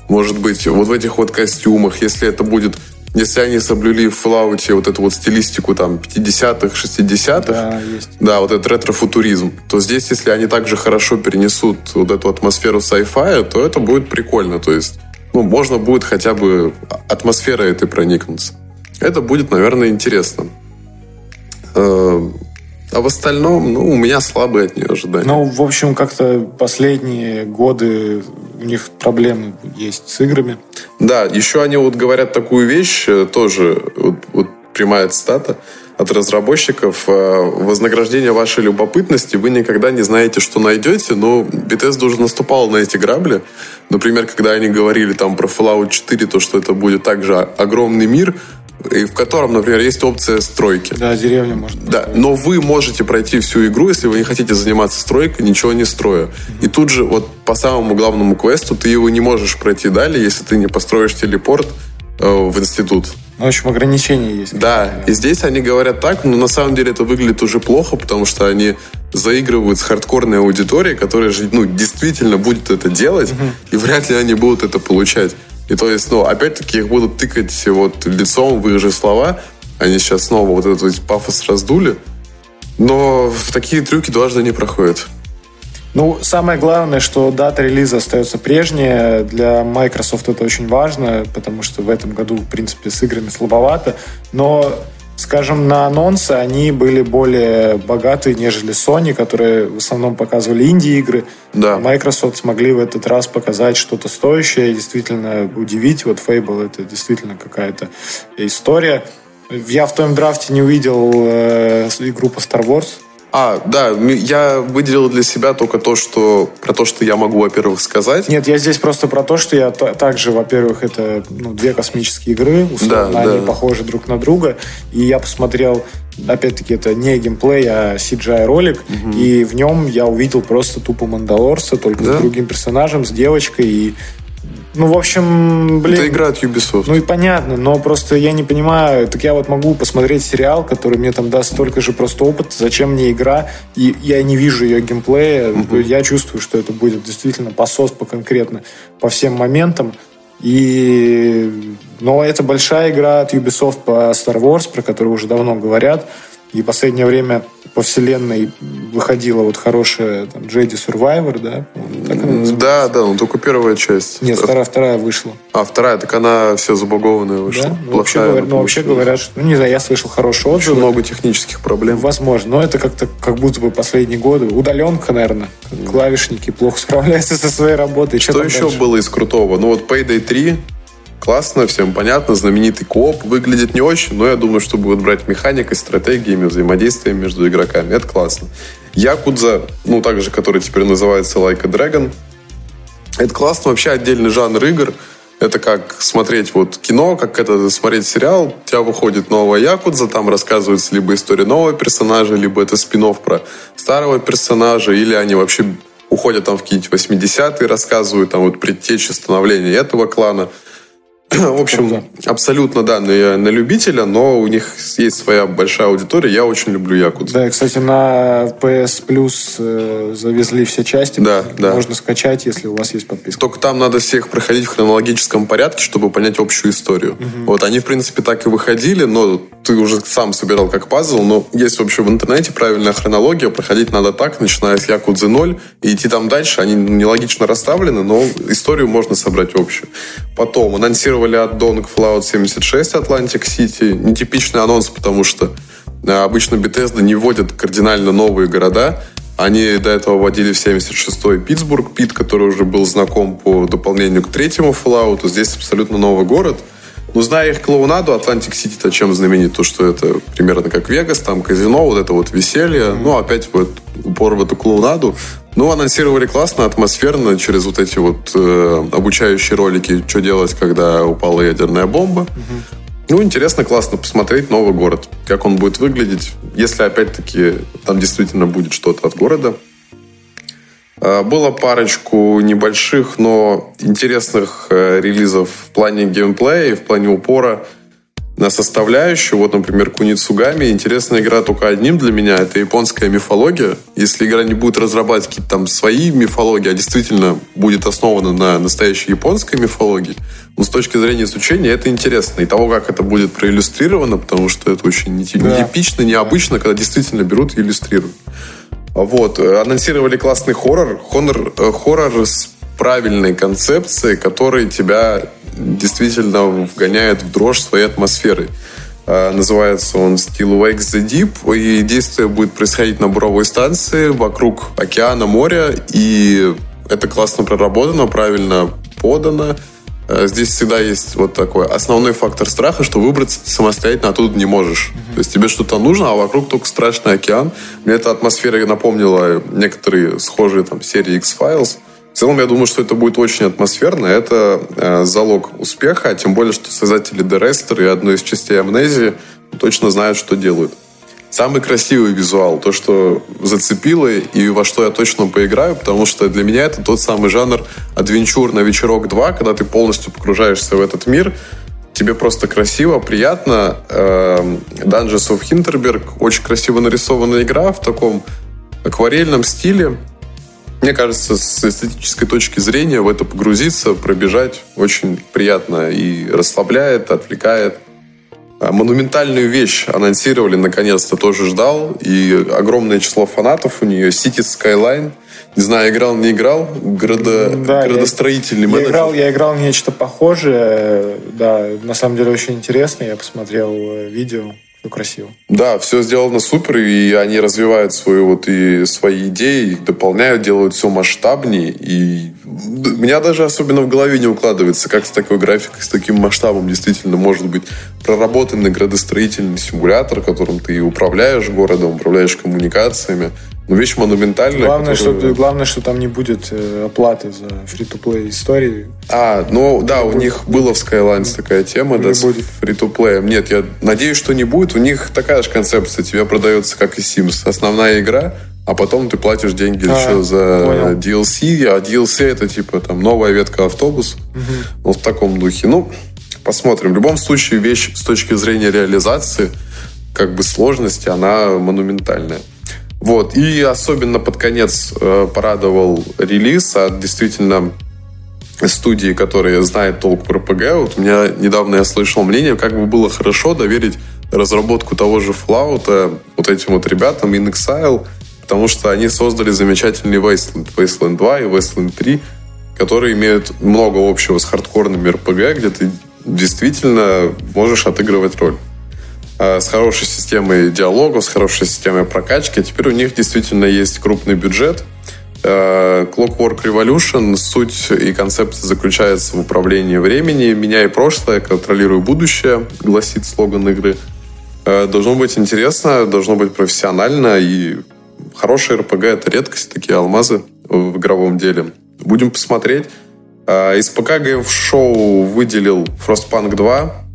может быть, вот в этих вот костюмах, если это будет если они соблюли в Fallout вот эту вот стилистику там 50-х, 60-х, да, есть. да, вот этот ретро-футуризм, то здесь, если они также хорошо перенесут вот эту атмосферу sci-fi, то это будет прикольно. То есть, ну, можно будет хотя бы атмосферой этой проникнуться. Это будет, наверное, интересно. А в остальном, ну, у меня слабые от нее ожидания. Ну, в общем, как-то последние годы у них проблемы есть с играми. Да, еще они вот говорят такую вещь, э, тоже вот, вот прямая цитата от разработчиков. Э, Вознаграждение вашей любопытности вы никогда не знаете, что найдете, но Bethesda уже наступал на эти грабли. Например, когда они говорили там про Fallout 4, то, что это будет также огромный мир, и в котором, например, есть опция стройки. Да, деревня может Да, но вы можете пройти всю игру, если вы не хотите заниматься стройкой, ничего не строя. Mm-hmm. И тут же вот по самому главному квесту ты его не можешь пройти далее, если ты не построишь телепорт э, в институт. Ну, в общем, ограничения есть. Да, и здесь они говорят так, но на самом деле это выглядит уже плохо, потому что они заигрывают с хардкорной аудиторией, которая же, ну, действительно будет это делать, угу. и вряд ли они будут это получать. И то есть, ну, опять-таки их будут тыкать вот лицом в их же слова. Они сейчас снова вот этот вот пафос раздули. Но такие трюки дважды не проходят. Ну, самое главное, что дата релиза остается прежняя. Для Microsoft это очень важно, потому что в этом году, в принципе, с играми слабовато. Но скажем, на анонсы они были более богатые, нежели Sony, которые в основном показывали инди-игры. Да. Microsoft смогли в этот раз показать что-то стоящее и действительно удивить. Вот Fable это действительно какая-то история. Я в том драфте не увидел э, игру по Star Wars. А, да, я выделил для себя только то, что про то, что я могу, во-первых, сказать. Нет, я здесь просто про то, что я также, во-первых, это ну, две космические игры, условно, да, они да. похожи друг на друга, и я посмотрел опять-таки, это не геймплей, а CGI-ролик, угу. и в нем я увидел просто тупо Мандалорца, только да? с другим персонажем, с девочкой, и ну, в общем, блин... Это игра от Ubisoft. Ну и понятно, но просто я не понимаю, так я вот могу посмотреть сериал, который мне там даст столько же просто опыт, зачем мне игра, и я не вижу ее геймплея, угу. я чувствую, что это будет действительно посос по конкретно по всем моментам, и... Но это большая игра от Ubisoft по Star Wars, про которую уже давно говорят, и в последнее время по вселенной выходила вот хорошая там, Jedi Survivor, да? Так да, да, но только первая часть. Нет, вторая, вторая вышла. А, вторая, так она все забагованная вышла. Да? Ну, вообще, говоря, ну, вообще говорят, что, ну, не знаю, я слышал хорошие отзывы. Очень много технических проблем. Возможно, но это как-то как будто бы последние годы. Удаленка, наверное. Клавишники плохо справляются со своей работой. Что, что еще дальше? было из крутого? Ну вот Payday 3 классно, всем понятно, знаменитый кооп выглядит не очень, но я думаю, что будут брать механикой, стратегиями, взаимодействием между игроками. Это классно. Якудза, ну, также, который теперь называется Like a Dragon, это классно, вообще отдельный жанр игр. Это как смотреть вот кино, как это смотреть сериал. У тебя выходит новая Якудза, там рассказывается либо история нового персонажа, либо это спин про старого персонажа, или они вообще уходят там в какие-нибудь 80-е, рассказывают там вот предтечи становления этого клана – В общем, абсолютно, да, на, на любителя, но у них есть своя большая аудитория. Я очень люблю Якудзу. Да, кстати, на PS Plus э, завезли все части. Да, да. Можно скачать, если у вас есть подписка. Только там надо всех проходить в хронологическом порядке, чтобы понять общую историю. Угу. Вот они, в принципе, так и выходили, но ты уже сам собирал как пазл, но есть вообще в интернете правильная хронология, проходить надо так, начиная с Якудзы 0, и идти там дальше. Они нелогично расставлены, но историю можно собрать общую. Потом анонсировали анонсировали аддон к Fallout 76 Atlantic City. Нетипичный анонс, потому что э, обычно Bethesda не вводят кардинально новые города. Они до этого вводили в 76-й Питтсбург, Пит, который уже был знаком по дополнению к третьему Fallout. Здесь абсолютно новый город. Ну, зная их клоунаду, Атлантик Сити-то чем знаменит? То, что это примерно как Вегас, там казино, вот это вот веселье. Ну, опять вот упор в эту клоунаду. Ну, анонсировали классно, атмосферно, через вот эти вот э, обучающие ролики, что делать, когда упала ядерная бомба. Угу. Ну, интересно, классно посмотреть новый город, как он будет выглядеть, если, опять-таки, там действительно будет что-то от города. Э, было парочку небольших, но интересных э, релизов в плане геймплея и в плане упора на составляющую. Вот, например, Куницугами. Интересная игра только одним для меня. Это японская мифология. Если игра не будет разрабатывать какие-то там свои мифологии, а действительно будет основана на настоящей японской мифологии, ну, с точки зрения изучения это интересно. И того, как это будет проиллюстрировано, потому что это очень нетипично, необычно, когда действительно берут и иллюстрируют. Вот. Анонсировали классный хоррор. Хоррор, э, хоррор с правильной концепцией, который тебя действительно вгоняет в дрожь своей атмосферы. А, называется он Still Wakes the Deep, и действие будет происходить на буровой станции вокруг океана, моря, и это классно проработано, правильно подано. А, здесь всегда есть вот такой основной фактор страха, что выбраться ты самостоятельно оттуда не можешь. Mm-hmm. То есть тебе что-то нужно, а вокруг только страшный океан. Мне эта атмосфера напомнила некоторые схожие там серии X-Files. В целом, я думаю, что это будет очень атмосферно. Это э, залог успеха, тем более, что создатели The Rester и одной из частей Амнезии точно знают, что делают. Самый красивый визуал, то, что зацепило и во что я точно поиграю, потому что для меня это тот самый жанр адвенчур на вечерок 2, когда ты полностью погружаешься в этот мир, тебе просто красиво, приятно. Эм, Dungeons of Hinterberg, очень красиво нарисованная игра в таком акварельном стиле, мне кажется, с эстетической точки зрения в это погрузиться, пробежать очень приятно и расслабляет, отвлекает. А монументальную вещь анонсировали, наконец-то тоже ждал. И огромное число фанатов у нее. City Skyline. Не знаю, играл, не играл. Градо... Да, градостроительный я, менеджер. Я играл, я играл нечто похожее. Да, на самом деле очень интересно. Я посмотрел э, видео все красиво. Да, все сделано супер, и они развивают свои вот и свои идеи, дополняют, делают все масштабнее. И у меня даже особенно в голове не укладывается, как с такой графикой, с таким масштабом действительно может быть проработанный градостроительный симулятор, которым ты управляешь городом, управляешь коммуникациями. Ну, вещь монументальная. Главное, которая... что, главное, что там не будет э, оплаты за фри-то-плей истории. А, ну да, у них было в Skylines такая тема, не да, будет. с фри-то-плеем. Нет, я надеюсь, что не будет. У них такая же концепция. Тебе продается, как и Sims. Основная игра, а потом ты платишь деньги а, еще за понял. DLC, а DLC это типа там новая ветка автобус. Угу. Вот в таком духе. Ну, посмотрим. В любом случае, вещь с точки зрения реализации, как бы сложности, она монументальная. Вот. И особенно под конец э, порадовал релиз от действительно студии, которые знают толк про ПГ. Вот у меня недавно я слышал мнение, как бы было хорошо доверить разработку того же Fallout вот этим вот ребятам In Exile, потому что они создали замечательный Wasteland, Wasteland 2 и Wasteland 3, которые имеют много общего с хардкорными RPG, где ты действительно можешь отыгрывать роль. Э, с хорошей системой диалогов, с хорошей системой прокачки. Теперь у них действительно есть крупный бюджет. Э, Clockwork Revolution, суть и концепция заключается в управлении времени. Меняй прошлое, контролируй будущее, гласит слоган игры. Э, должно быть интересно, должно быть профессионально, и хороший РПГ — это редкость, такие алмазы в игровом деле. Будем посмотреть. Из ПК Show выделил Frostpunk 2,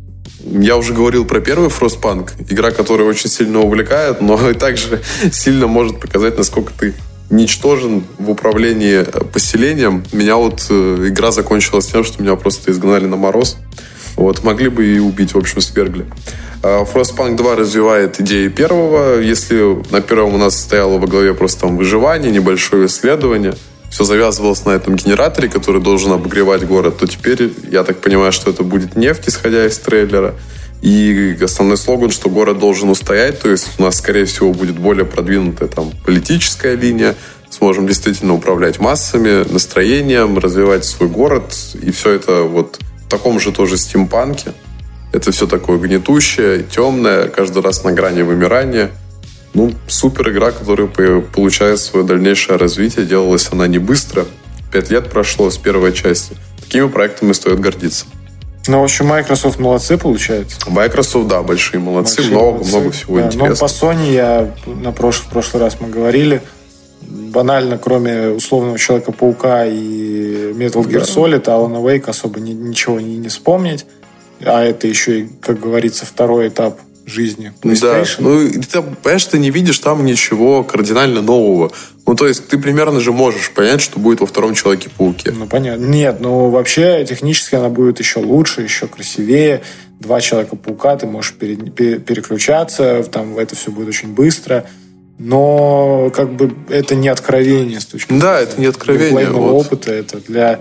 я уже говорил про первый Frostpunk, игра, которая очень сильно увлекает, но и также сильно может показать, насколько ты ничтожен в управлении поселением. Меня вот э, игра закончилась тем, что меня просто изгнали на мороз. Вот, могли бы и убить, в общем, свергли. А, Frostpunk 2 развивает идеи первого. Если на первом у нас стояло во главе просто там выживание, небольшое исследование – все завязывалось на этом генераторе, который должен обогревать город, то теперь я так понимаю, что это будет нефть, исходя из трейлера. И основной слоган, что город должен устоять, то есть у нас, скорее всего, будет более продвинутая там политическая линия, сможем действительно управлять массами, настроением, развивать свой город, и все это вот в таком же тоже стимпанке. Это все такое гнетущее, темное, каждый раз на грани вымирания – ну, супер игра, которая получает свое дальнейшее развитие. Делалась она не быстро. Пять лет прошло с первой части. Такими проектами стоит гордиться. Ну, в общем, Microsoft молодцы, получается. Microsoft, да, большие молодцы. Большие много, молодцы. много всего да, интересного. Но по Sony я на прошлый, в прошлый раз мы говорили, банально, кроме условного Человека-паука и Metal Gear Solid, Alan Wake особо ни, ничего не, не вспомнить. А это еще и, как говорится, второй этап жизни PlayStation. Да, ну, ты, понимаешь, ты не видишь там ничего кардинально нового. Ну, то есть, ты примерно же можешь понять, что будет во втором Человеке-пауке. Ну, понятно. Нет, ну, вообще, технически она будет еще лучше, еще красивее. Два Человека-паука, ты можешь пере, переключаться, там это все будет очень быстро. Но, как бы, это не откровение с точки зрения. Да, это не откровение. Вот. опыта. Это для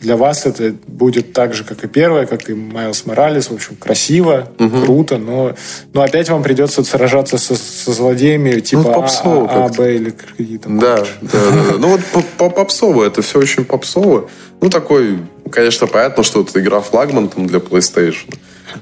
для вас это будет так же, как и первое, как и Майлз Моралес. В общем, красиво, угу. круто, но, но опять вам придется сражаться со, со злодеями типа ну, попсово а, а, Б или какие-то. Да, да, да. Ну вот по попсово, это все очень попсово. Ну такой, конечно, понятно, что это игра флагман там для PlayStation.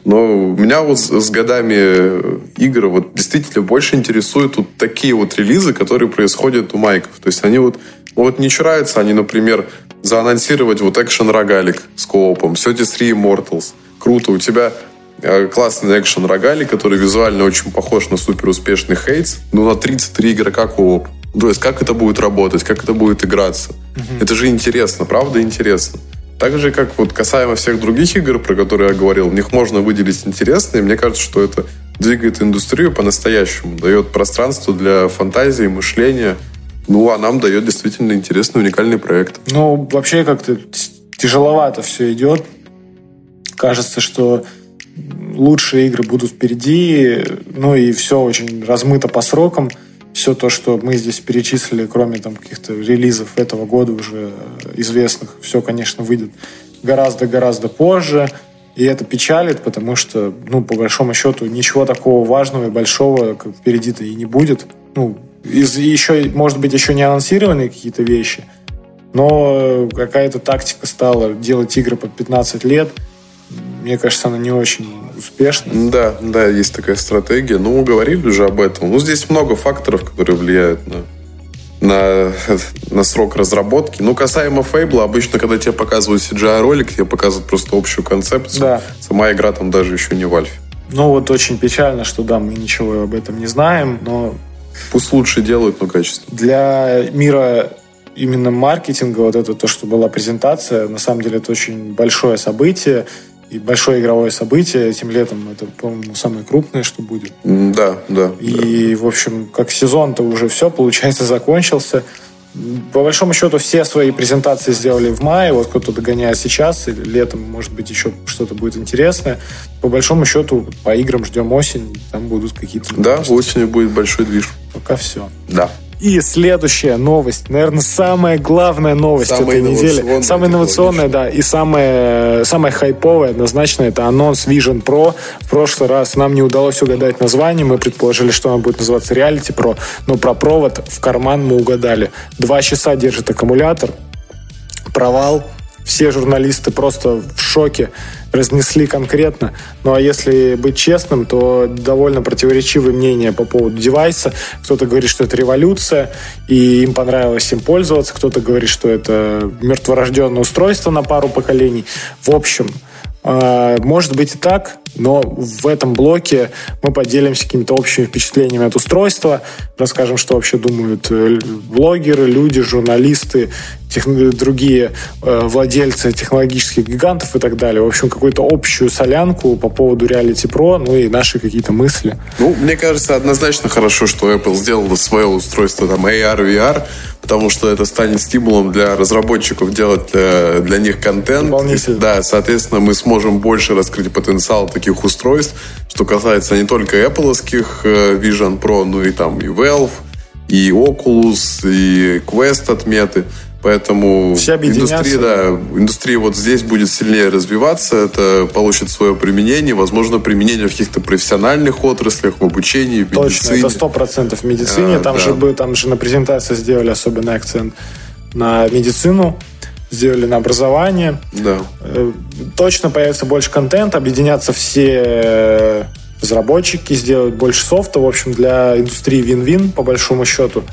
Но меня вот с годами игр вот действительно больше интересуют вот такие вот релизы, которые происходят у майков. То есть они вот, вот не чураются, они, например, заанонсировать вот экшен рогалик с коопом, 33 Immortals. Круто, у тебя э, классный экшен рогалик, который визуально очень похож на супер успешный Хейтс, но на 33 игрока кооп. То есть как это будет работать, как это будет играться. Угу. Это же интересно, правда интересно. Так же, как вот касаемо всех других игр, про которые я говорил, в них можно выделить интересные. Мне кажется, что это двигает индустрию по-настоящему, дает пространство для фантазии, мышления, ну, а нам дает действительно интересный, уникальный проект. Ну, вообще как-то тяжеловато все идет. Кажется, что лучшие игры будут впереди, ну и все очень размыто по срокам. Все то, что мы здесь перечислили, кроме там каких-то релизов этого года уже известных, все, конечно, выйдет гораздо-гораздо позже. И это печалит, потому что, ну, по большому счету, ничего такого важного и большого как впереди-то и не будет. Ну, из еще, может быть, еще не анонсированные какие-то вещи, но какая-то тактика стала делать игры под 15 лет. мне кажется, она не очень успешна. Да, да, есть такая стратегия. Ну, мы говорили уже об этом. Ну, здесь много факторов, которые влияют на на, на срок разработки. Ну, касаемо Фейбла, обычно, когда тебе показывают CGI-ролик, тебе показывают просто общую концепцию. Да. Сама игра там даже еще не в альфе. Ну, вот очень печально, что, да, мы ничего об этом не знаем, но... Пусть лучше делают, но качественно. Для мира именно маркетинга, вот это то, что была презентация, на самом деле это очень большое событие и большое игровое событие этим летом. Это, по-моему, самое крупное, что будет. Да, да. И, да. в общем, как сезон-то уже все, получается, закончился. По большому счету, все свои презентации сделали в мае. Вот кто-то догоняет сейчас, и летом, может быть, еще что-то будет интересное. По большому счету, по играм ждем осень, там будут какие-то... Да, осенью будет большой движ. Пока все. Да. И следующая новость, наверное, самая главная новость самая этой недели. Самая инновационная, да, и самая, самая хайповая однозначно, это анонс Vision Pro. В прошлый раз нам не удалось угадать название, мы предположили, что она будет называться Reality Pro, но про провод в карман мы угадали. Два часа держит аккумулятор, провал, все журналисты просто в шоке разнесли конкретно. Ну а если быть честным, то довольно противоречивые мнения по поводу девайса. Кто-то говорит, что это революция, и им понравилось им пользоваться. Кто-то говорит, что это мертворожденное устройство на пару поколений. В общем, а, может быть и так, но в этом блоке мы поделимся какими-то общими впечатлениями от устройства, расскажем, что вообще думают э, блогеры, люди, журналисты, тех, другие э, владельцы технологических гигантов и так далее. В общем, какую-то общую солянку по поводу Reality Pro, ну и наши какие-то мысли. Ну, мне кажется, однозначно хорошо, что Apple сделала свое устройство там AR, VR, потому что это станет стимулом для разработчиков делать для, э, для них контент. Да, соответственно, мы сможем больше раскрыть потенциал таких устройств, что касается не только Apple э, Vision Pro, но и там и Valve, и Oculus, и Quest отметы. Поэтому Все индустрия, да, индустрия вот здесь будет сильнее развиваться, это получит свое применение, возможно, применение в каких-то профессиональных отраслях, в обучении, в Точно, медицине. это сто процентов в медицине. А, там, да. же, там же на презентации сделали особенный акцент на медицину, сделали на образование. Да. Э, точно появится больше контента, объединятся все разработчики, сделают больше софта. В общем, для индустрии вин-вин, по большому счету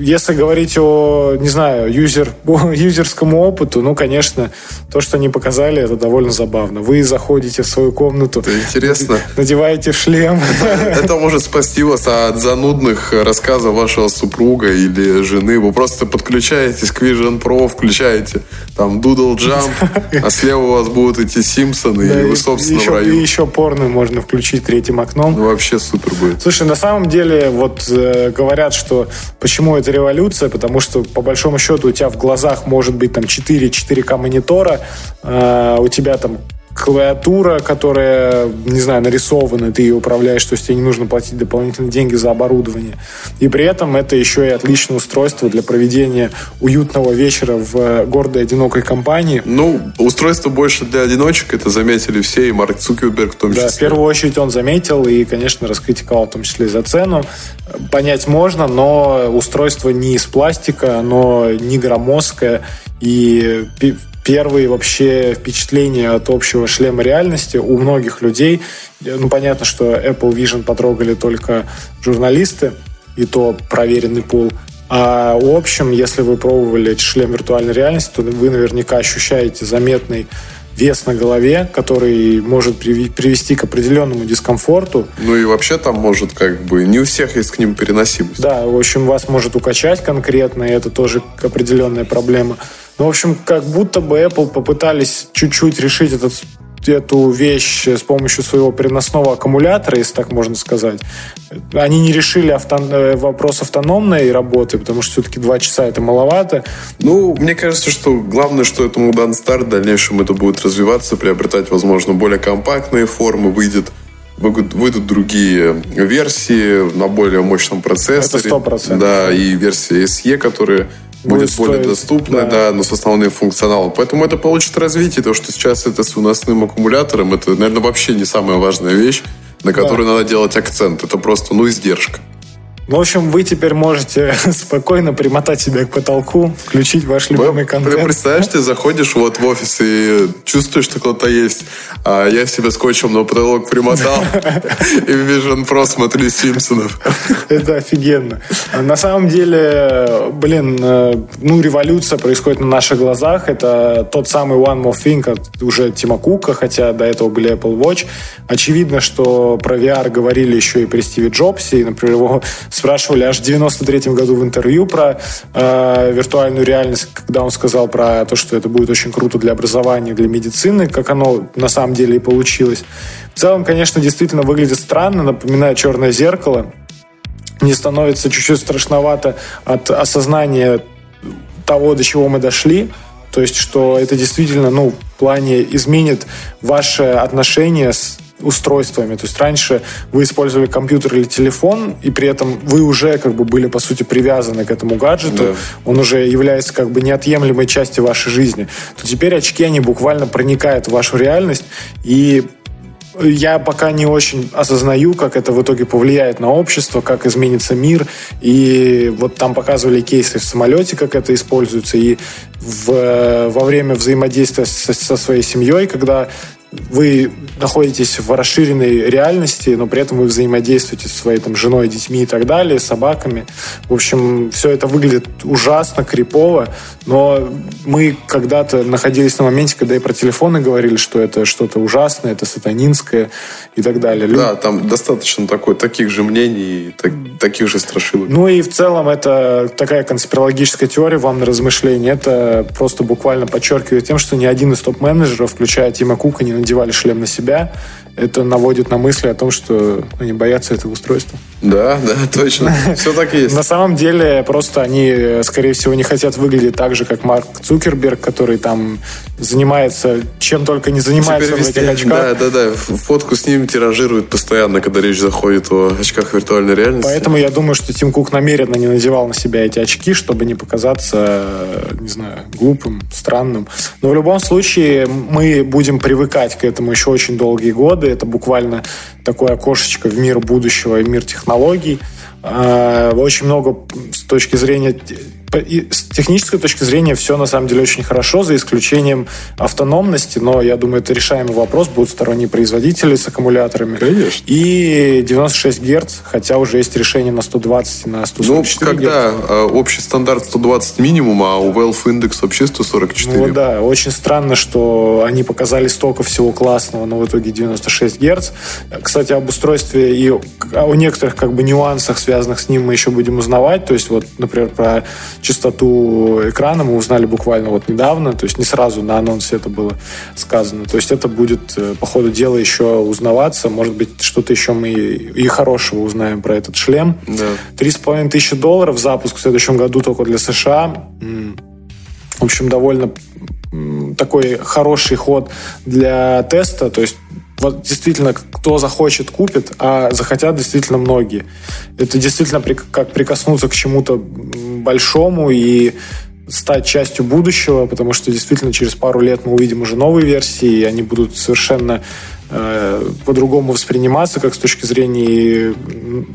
если говорить о, не знаю, юзер, юзерскому опыту, ну, конечно, то, что они показали, это довольно забавно. Вы заходите в свою комнату. Это интересно. Надеваете шлем. Это может спасти вас от занудных рассказов вашего супруга или жены. Вы просто подключаетесь к Vision Pro, включаете там Doodle Jump, а слева у вас будут эти Симпсоны, да, и вы, собственно, еще, в раю. И еще порно можно включить третьим окном. Ну, вообще супер будет. Слушай, на самом деле, вот э, говорят, что почему это революция, потому что, по большому счету, у тебя в глазах может быть там 4 4К монитора, э, у тебя там клавиатура, которая, не знаю, нарисована, ты ее управляешь, то есть тебе не нужно платить дополнительные деньги за оборудование. И при этом это еще и отличное устройство для проведения уютного вечера в гордой одинокой компании. Ну, устройство больше для одиночек, это заметили все, и Марк Цукерберг в том числе. Да, в первую очередь он заметил и, конечно, раскритиковал в том числе за цену. Понять можно, но устройство не из пластика, оно не громоздкое, и первые вообще впечатления от общего шлема реальности у многих людей. Ну, понятно, что Apple Vision потрогали только журналисты, и то проверенный пул. А в общем, если вы пробовали шлем виртуальной реальности, то вы наверняка ощущаете заметный вес на голове, который может привести к определенному дискомфорту. Ну и вообще там может как бы не у всех есть к ним переносимость. Да, в общем, вас может укачать конкретно, и это тоже определенная проблема. Ну, в общем, как будто бы Apple попытались чуть-чуть решить этот эту вещь с помощью своего переносного аккумулятора, если так можно сказать. Они не решили авто... Э, вопрос автономной работы, потому что все-таки два часа это маловато. Ну, мне кажется, что главное, что этому дан старт, в дальнейшем это будет развиваться, приобретать, возможно, более компактные формы, выйдет выйдут другие версии на более мощном процессоре. Это 100%. Да, и версия SE, которые будет, будет более доступно, да. да, но с основным функционалом. Поэтому это получит развитие. То, что сейчас это с выносным аккумулятором, это, наверное, вообще не самая важная вещь, на которую да. надо делать акцент. Это просто, ну, издержка. Ну, в общем, вы теперь можете спокойно примотать себя к потолку, включить ваш любимый Вы- контент. Представляешь, ты заходишь вот в офис и чувствуешь, что кто-то есть. А я себе скотчем на потолок примотал и Vision Pro смотрю Симпсонов. Это офигенно. На самом деле, блин, э, ну, революция происходит на наших глазах. Это тот самый One More Thing от уже Тима Кука, хотя до этого были Apple Watch. Очевидно, что про VR говорили еще и при Стиве Джобсе. И, например, его спрашивали аж в 93 году в интервью про э, виртуальную реальность, когда он сказал про то, что это будет очень круто для образования, для медицины, как оно на самом деле и получилось. В целом, конечно, действительно выглядит странно, напоминает черное зеркало мне становится чуть-чуть страшновато от осознания того, до чего мы дошли. То есть, что это действительно, ну, в плане изменит ваше отношение с устройствами. То есть раньше вы использовали компьютер или телефон, и при этом вы уже как бы были, по сути, привязаны к этому гаджету. Да. Он уже является как бы неотъемлемой частью вашей жизни. То теперь очки, они буквально проникают в вашу реальность, и я пока не очень осознаю, как это в итоге повлияет на общество, как изменится мир. И вот там показывали кейсы в самолете, как это используется. И в, во время взаимодействия со, со своей семьей, когда вы находитесь в расширенной реальности, но при этом вы взаимодействуете со своей там, женой, детьми и так далее, собаками. В общем, все это выглядит ужасно, крипово, но мы когда-то находились на моменте, когда и про телефоны говорили, что это что-то ужасное, это сатанинское и так далее. Да, там достаточно такой, таких же мнений, так- таких же страшилок. Ну и в целом это такая конспирологическая теория вам на размышление. Это просто буквально подчеркивает тем, что ни один из топ-менеджеров, включая Тима Кука, не надевали шлем на себя. Это наводит на мысли о том, что они боятся этого устройства. Да, да, точно. Все так и есть. На самом деле, просто они, э, скорее всего, не хотят выглядеть так же, как Марк Цукерберг, который там занимается чем только не занимается Теперь в этих очках. да, да, да. Фотку с ним тиражируют постоянно, когда речь заходит о очках виртуальной реальности. Поэтому я думаю, что Тим Кук намеренно не надевал на себя эти очки, чтобы не показаться, э, не знаю, глупым, странным. Но в любом случае мы будем привыкать к этому еще очень долгие годы. Это буквально такое окошечко в мир будущего и мир технологий. А, Очень много с точки зрения и с технической точки зрения все на самом деле очень хорошо, за исключением автономности, но я думаю, это решаемый вопрос. Будут сторонние производители с аккумуляторами. Конечно. И 96 Гц, хотя уже есть решение на 120 и на Ну, 144 когда э, общий стандарт 120 минимум, а у Valve индекс вообще 144. Ну да, очень странно, что они показали столько всего классного, но в итоге 96 Гц. Кстати, об устройстве и о некоторых как бы нюансах, связанных с ним, мы еще будем узнавать. То есть вот, например, про частоту экрана мы узнали буквально вот недавно, то есть не сразу на анонсе это было сказано. То есть это будет э, по ходу дела еще узнаваться. Может быть, что-то еще мы и хорошего узнаем про этот шлем. Три с половиной тысячи долларов запуск в следующем году только для США. В общем, довольно такой хороший ход для теста. То есть вот действительно, кто захочет, купит, а захотят действительно многие. Это действительно как прикоснуться к чему-то большому и стать частью будущего, потому что действительно через пару лет мы увидим уже новые версии, и они будут совершенно э, по-другому восприниматься, как с точки зрения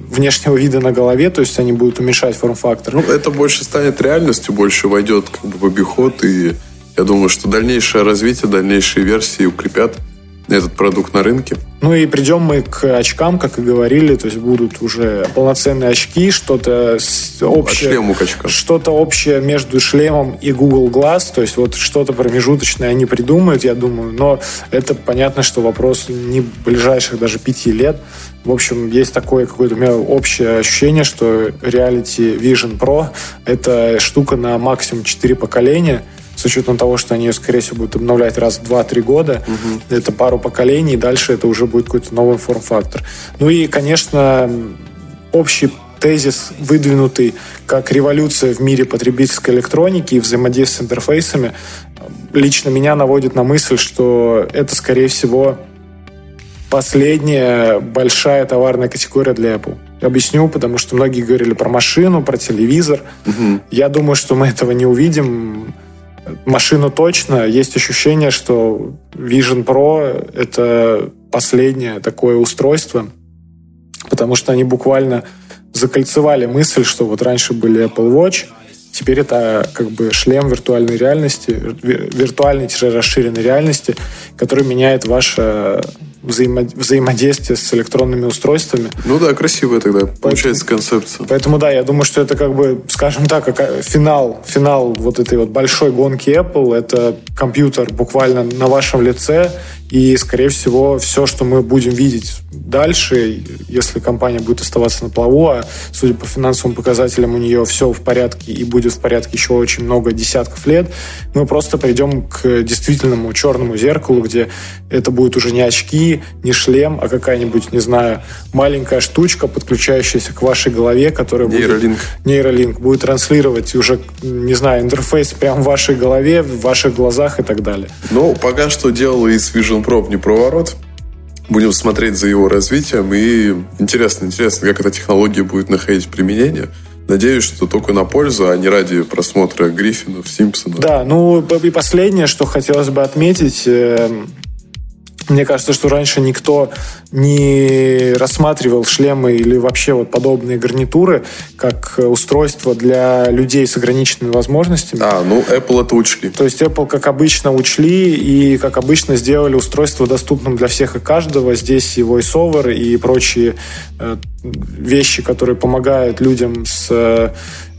внешнего вида на голове, то есть они будут уменьшать форм-фактор. Ну, это больше станет реальностью, больше войдет как бы в обиход, и я думаю, что дальнейшее развитие, дальнейшие версии укрепят этот продукт на рынке. Ну и придем мы к очкам, как и говорили, то есть будут уже полноценные очки, что-то общее, очкам. что-то общее между шлемом и Google Glass, то есть вот что-то промежуточное они придумают, я думаю, но это понятно, что вопрос не ближайших даже пяти лет. В общем, есть такое какое-то у меня общее ощущение, что Reality Vision Pro — это штука на максимум 4 поколения, с учетом того, что они ее, скорее всего, будут обновлять раз в 2-3 года. Это пару поколений, и дальше это уже будет какой-то новый форм-фактор. Ну и, конечно, общий тезис, выдвинутый как революция в мире потребительской электроники и взаимодействия с интерфейсами, лично меня наводит на мысль, что это, скорее всего, последняя большая товарная категория для Apple. Объясню, потому что многие говорили про машину, про телевизор. Я думаю, что мы этого не увидим. Машину точно. Есть ощущение, что Vision Pro — это последнее такое устройство, потому что они буквально закольцевали мысль, что вот раньше были Apple Watch, теперь это как бы шлем виртуальной реальности, виртуальной-расширенной реальности, который меняет ваше взаимо взаимодействие с электронными устройствами. Ну да, красивая тогда поэтому, получается концепция. Поэтому да, я думаю, что это как бы, скажем так, как финал, финал вот этой вот большой гонки Apple. Это компьютер буквально на вашем лице, и, скорее всего, все, что мы будем видеть дальше, если компания будет оставаться на плаву, а судя по финансовым показателям у нее все в порядке и будет в порядке еще очень много десятков лет, мы просто придем к действительному черному зеркалу, где это будет уже не очки, не шлем, а какая-нибудь, не знаю, маленькая штучка, подключающаяся к вашей голове, которая нейролинк. будет... Нейролинк. Будет транслировать уже, не знаю, интерфейс прямо в вашей голове, в ваших глазах и так далее. Ну, пока что делал и с Vision Pro не проворот. Будем смотреть за его развитием. И интересно, интересно, как эта технология будет находить применение. Надеюсь, что только на пользу, а не ради просмотра Гриффинов, Симпсонов. Да, ну и последнее, что хотелось бы отметить, эм, мне кажется, что раньше никто не рассматривал шлемы или вообще вот подобные гарнитуры как устройство для людей с ограниченными возможностями. А, ну Apple это учли. То есть Apple, как обычно, учли и, как обычно, сделали устройство доступным для всех и каждого. Здесь и VoiceOver, и прочие э, вещи, которые помогают людям с э, Э,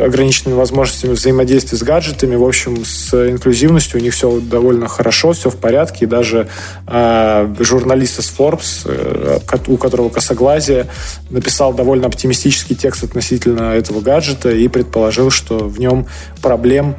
ограниченными возможностями взаимодействия с гаджетами. В общем, с инклюзивностью у них все довольно хорошо, все в порядке. И даже э, журналист из Forbes, э, у которого косоглазие, написал довольно оптимистический текст относительно этого гаджета и предположил, что в нем проблем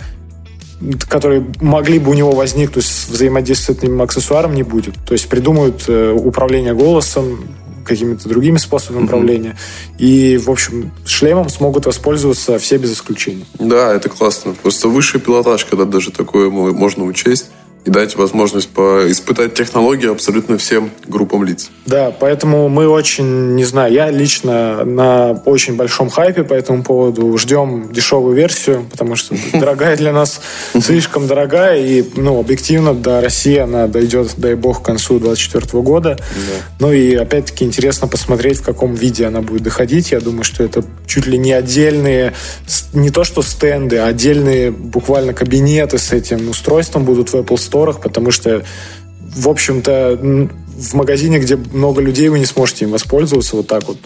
которые могли бы у него возникнуть с взаимодействием с этим аксессуаром, не будет. То есть придумают э, управление голосом, какими-то другими способами управления. И, в общем, шлемом смогут воспользоваться все без исключения. Да, это классно. Просто высший пилотаж, когда даже такое можно учесть и дать возможность испытать технологии абсолютно всем группам лиц. Да, поэтому мы очень, не знаю, я лично на очень большом хайпе по этому поводу. Ждем дешевую версию, потому что дорогая для нас, слишком дорогая, и, ну, объективно до России она дойдет, дай бог, к концу 2024 года. Ну и, опять-таки, интересно посмотреть, в каком виде она будет доходить. Я думаю, что это чуть ли не отдельные, не то что стенды, а отдельные буквально кабинеты с этим устройством будут в Apple сторах, потому что, в общем-то, в магазине, где много людей, вы не сможете им воспользоваться вот так вот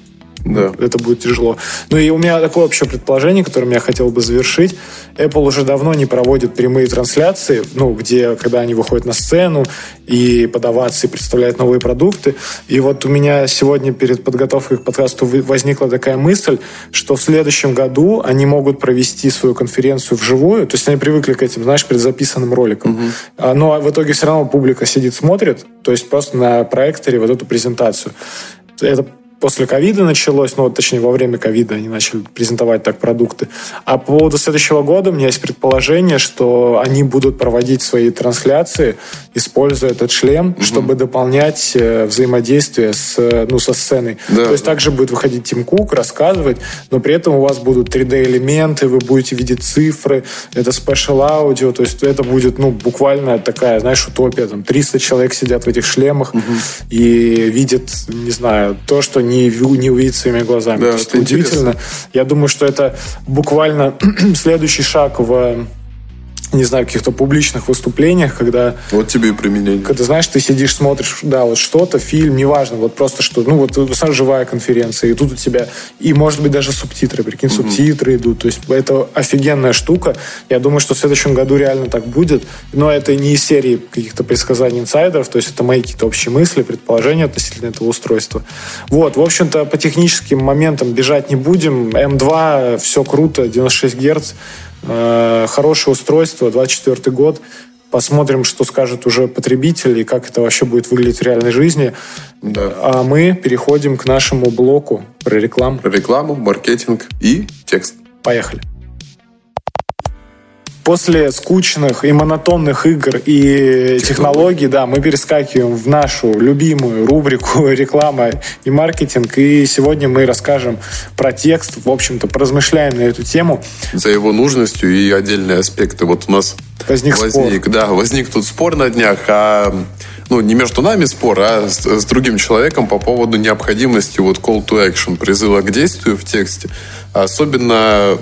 да. Это будет тяжело. Ну и у меня такое общее предположение, которым я хотел бы завершить. Apple уже давно не проводит прямые трансляции, ну, где, когда они выходят на сцену и подаваться, и представляют новые продукты. И вот у меня сегодня перед подготовкой к подкасту возникла такая мысль, что в следующем году они могут провести свою конференцию вживую. То есть они привыкли к этим, знаешь, предзаписанным роликам. Угу. Но в итоге все равно публика сидит, смотрит, то есть просто на проекторе вот эту презентацию. Это после ковида началось, ну, точнее, во время ковида они начали презентовать так продукты. А по поводу следующего года у меня есть предположение, что они будут проводить свои трансляции, используя этот шлем, угу. чтобы дополнять э, взаимодействие с, ну, со сценой. Да. То есть также будет выходить Тим Кук, рассказывать, но при этом у вас будут 3D-элементы, вы будете видеть цифры, это спешл аудио, то есть это будет, ну, буквально такая, знаешь, утопия, там 300 человек сидят в этих шлемах угу. и видят, не знаю, то, что не не, не увидеть своими глазами. Да, это удивительно. Интересно. Я думаю, что это буквально следующий шаг в не знаю, каких-то публичных выступлениях, когда... Вот тебе и применение. Когда, знаешь, ты сидишь, смотришь, да, вот что-то, фильм, неважно, вот просто что, ну, вот сама живая конференция, и тут у тебя, и, может быть, даже субтитры, прикинь, mm-hmm. субтитры идут, то есть это офигенная штука. Я думаю, что в следующем году реально так будет, но это не из серии каких-то предсказаний инсайдеров, то есть это мои какие-то общие мысли, предположения относительно этого устройства. Вот, в общем-то, по техническим моментам бежать не будем. М2, все круто, 96 Гц, хорошее устройство, 24 год. Посмотрим, что скажет уже потребитель и как это вообще будет выглядеть в реальной жизни. Да. А мы переходим к нашему блоку про рекламу. Про рекламу, маркетинг и текст. Поехали после скучных и монотонных игр и технологий, да, мы перескакиваем в нашу любимую рубрику реклама и маркетинг. И сегодня мы расскажем про текст, в общем-то, поразмышляем на эту тему. За его нужностью и отдельные аспекты. Вот у нас возник, возник спор. Да, возник тут спор на днях, а ну, не между нами спор, а с, с другим человеком по поводу необходимости вот call to action, призыва к действию в тексте. Особенно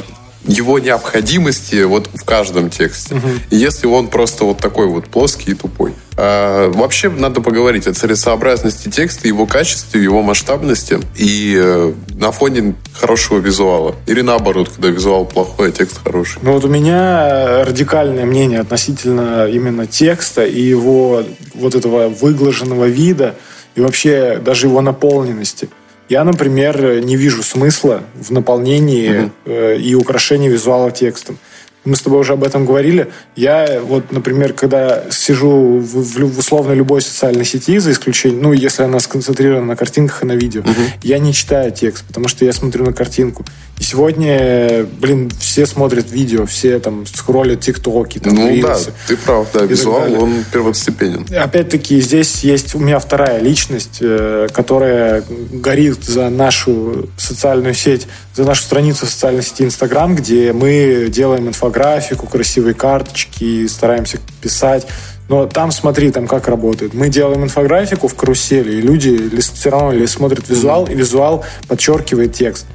его необходимости вот в каждом тексте. Угу. И если он просто вот такой вот плоский и тупой. А, вообще надо поговорить о целесообразности текста, его качестве, его масштабности и э, на фоне хорошего визуала. Или наоборот, когда визуал плохой, а текст хороший. Ну вот у меня радикальное мнение относительно именно текста и его вот этого выглаженного вида и вообще даже его наполненности. Я, например, не вижу смысла в наполнении угу. и украшении визуала текстом. Мы с тобой уже об этом говорили. Я вот, например, когда сижу в, в, в условно любой социальной сети, за исключением, ну, если она сконцентрирована на картинках и на видео, угу. я не читаю текст, потому что я смотрю на картинку. И сегодня, блин, все смотрят видео, все там скроллят тиктоки, там, Ну рилсы, да, ты прав, да, визуал, он первостепенен. Опять-таки, здесь есть у меня вторая личность, э, которая горит за нашу социальную сеть, за нашу страницу в социальной сети Инстаграм, где мы делаем инфографику, красивые карточки, стараемся писать. Но там смотри, там как работает. Мы делаем инфографику в карусели, и люди все равно смотрят визуал, и визуал подчеркивает текст.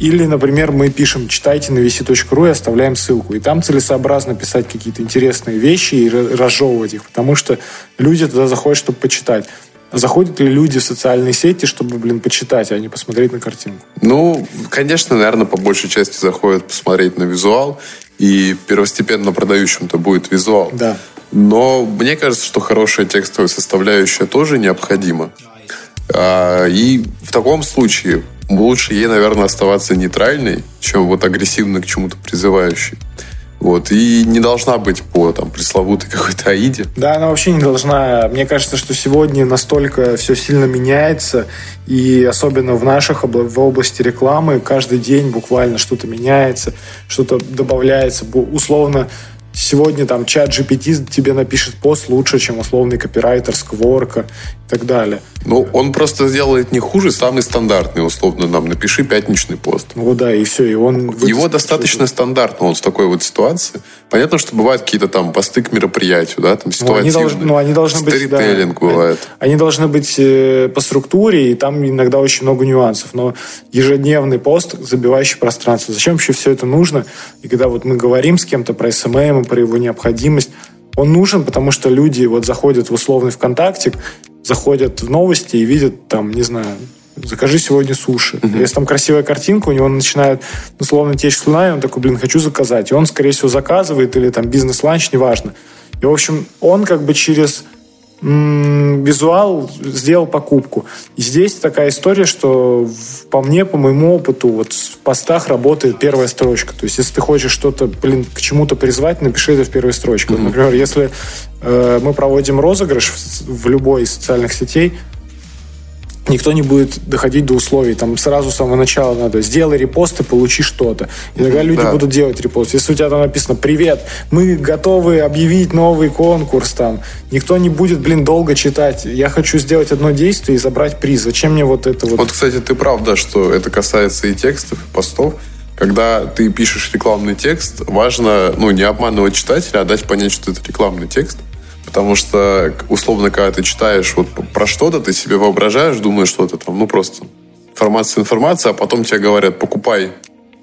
Или, например, мы пишем «читайте на vc.ru» и оставляем ссылку. И там целесообразно писать какие-то интересные вещи и разжевывать их, потому что люди туда заходят, чтобы почитать. Заходят ли люди в социальные сети, чтобы, блин, почитать, а не посмотреть на картинку? Ну, конечно, наверное, по большей части заходят посмотреть на визуал, и первостепенно продающим-то будет визуал. Да. Но мне кажется, что хорошая текстовая составляющая тоже необходима. А, и в таком случае лучше ей, наверное, оставаться нейтральной, чем вот агрессивно к чему-то призывающей. Вот, и не должна быть по там, пресловутой какой-то Аиде. Да, она вообще не должна. Мне кажется, что сегодня настолько все сильно меняется, и особенно в наших в области рекламы каждый день буквально что-то меняется, что-то добавляется. Условно, сегодня там чат GPT тебе напишет пост лучше, чем условный копирайтер Скворка и так далее. Ну, он просто сделает не хуже, самый стандартный, условно, нам напиши пятничный пост. Ну да, и все, и он... Его достаточно стандартно вот в такой вот ситуации. Понятно, что бывают какие-то там посты к мероприятию, да, там ситуативные. Ну, они, должны, ну, они должны быть... Да, бывает. Они должны быть э, по структуре, и там иногда очень много нюансов. Но ежедневный пост, забивающий пространство. Зачем вообще все это нужно? И когда вот мы говорим с кем-то про SMM, про его необходимость, он нужен, потому что люди вот заходят в условный ВКонтакте, заходят в новости и видят там, не знаю, закажи сегодня суши. Uh-huh. Если там красивая картинка, у него начинает условно течь слюна, и он такой, блин, хочу заказать. И он, скорее всего, заказывает, или там бизнес-ланч, неважно. И, в общем, он как бы через визуал сделал покупку. И здесь такая история, что по мне, по моему опыту, вот в постах работает первая строчка. То есть, если ты хочешь что-то, блин, к чему-то призвать, напиши это в первой строчке. Mm-hmm. например, если э, мы проводим розыгрыш в, в любой из социальных сетей, никто не будет доходить до условий. Там сразу с самого начала надо сделай репост и получи что-то. И тогда люди да. будут делать репост. Если у тебя там написано «Привет, мы готовы объявить новый конкурс», там, никто не будет, блин, долго читать. Я хочу сделать одно действие и забрать приз. Зачем мне вот это вот? Вот, кстати, ты прав, да, что это касается и текстов, и постов. Когда ты пишешь рекламный текст, важно, ну, не обманывать читателя, а дать понять, что это рекламный текст – Потому что, условно, когда ты читаешь вот про что-то, ты себе воображаешь, думаешь, что это там, ну, просто информация, информация, а потом тебе говорят, покупай,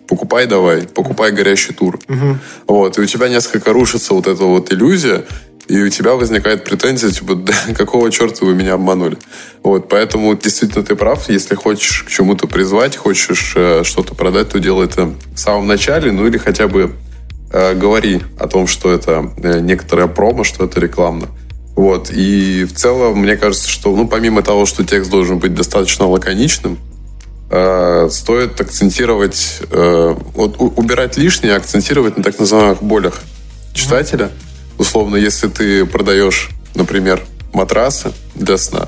покупай давай, покупай горящий тур. Угу. Вот, и у тебя несколько рушится вот эта вот иллюзия, и у тебя возникает претензия, типа, да, какого черта вы меня обманули? Вот, поэтому действительно ты прав, если хочешь к чему-то призвать, хочешь э, что-то продать, то делай это в самом начале, ну или хотя бы э, говори о том, что это э, некоторая промо, что это рекламно. Вот. И в целом, мне кажется, что, ну, помимо того, что текст должен быть достаточно лаконичным, э, стоит акцентировать, э, вот убирать лишнее, акцентировать на так называемых болях читателя. Условно, если ты продаешь, например, матрасы для сна,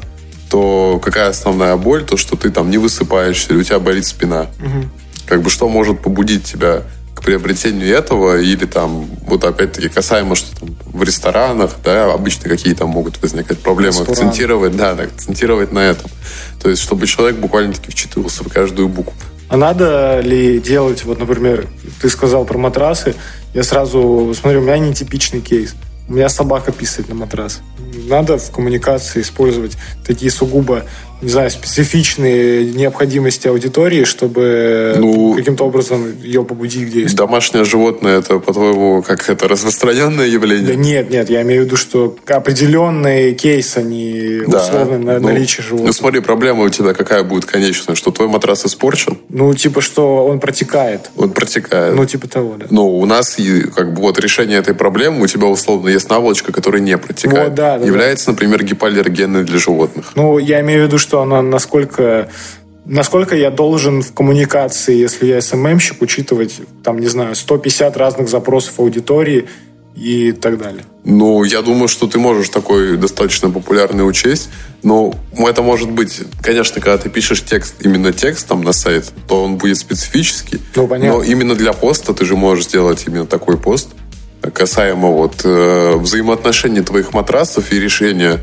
то какая основная боль? То, что ты там не высыпаешься, или у тебя болит спина. Угу. Как бы что может побудить тебя к приобретению этого, или там, вот опять-таки, касаемо, что там в ресторанах, да, обычно какие там могут возникать проблемы, Ресторан. акцентировать, да, акцентировать на этом. То есть, чтобы человек буквально-таки вчитывался в каждую букву. А надо ли делать, вот, например, ты сказал про матрасы, я сразу смотрю, у меня нетипичный кейс. У меня собака писает на матрас. Надо в коммуникации использовать такие сугубо не знаю, специфичные необходимости аудитории, чтобы ну, каким-то образом ее побудить к действию. Домашнее животное это, по-твоему, как это распространенное явление? Да нет, нет, я имею в виду, что определенные кейсы, они да. условно на ну, наличие животных. Ну смотри, проблема у тебя какая будет конечная, что твой матрас испорчен? Ну, типа, что он протекает. Он протекает. Ну, типа того, да. Ну, у нас как бы вот решение этой проблемы, у тебя условно есть наволочка, которая не протекает. Вот, да, да, является, да. например, гипоаллергенной для животных. Ну, я имею в виду, что она насколько насколько я должен в коммуникации, если я СММщик, учитывать, там, не знаю, 150 разных запросов аудитории и так далее? Ну, я думаю, что ты можешь такой достаточно популярный учесть, но это может быть, конечно, когда ты пишешь текст, именно текст там на сайт, то он будет специфический. Ну, понятно. Но именно для поста ты же можешь сделать именно такой пост, касаемо вот э, взаимоотношений твоих матрасов и решения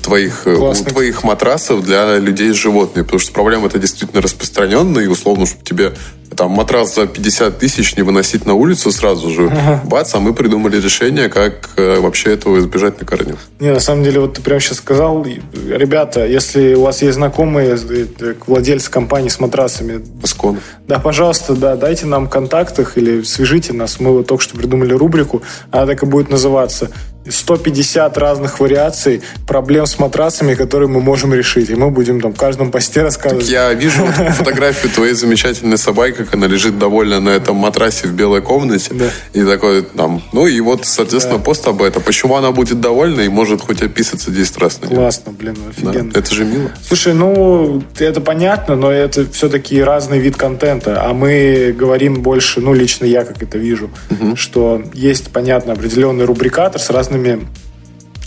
твоих, э, у твоих матрасов для людей с животными, потому что проблема это действительно распространенная, и условно, чтобы тебе там матрас за 50 тысяч не выносить на улицу сразу же, ага. бац, а мы придумали решение, как э, вообще этого избежать на корню. Не, на самом деле, вот ты прямо сейчас сказал, ребята, если у вас есть знакомые, э, владельцы компании с матрасами, Аскон. Да, пожалуйста, да, дайте нам контакт их или свяжите нас. Мы вот только что придумали рубрику, она так и будет называться 150 разных вариаций проблем с матрасами, которые мы можем решить. И мы будем там в каждом посте рассказывать. Так я вижу фотографию твоей замечательной собаки, как она лежит довольно на этом матрасе в белой комнате. Да. И такой там, ну и вот, соответственно, да. пост об этом. Почему она будет довольна и может хоть описаться 10 раз на Классно, блин, офигенно. Да. Это же мило. Слушай, ну, это понятно, но это все-таки разный вид контента. А мы говорим больше, ну, лично я как это вижу, угу. что есть, понятно, определенный рубрикатор с разными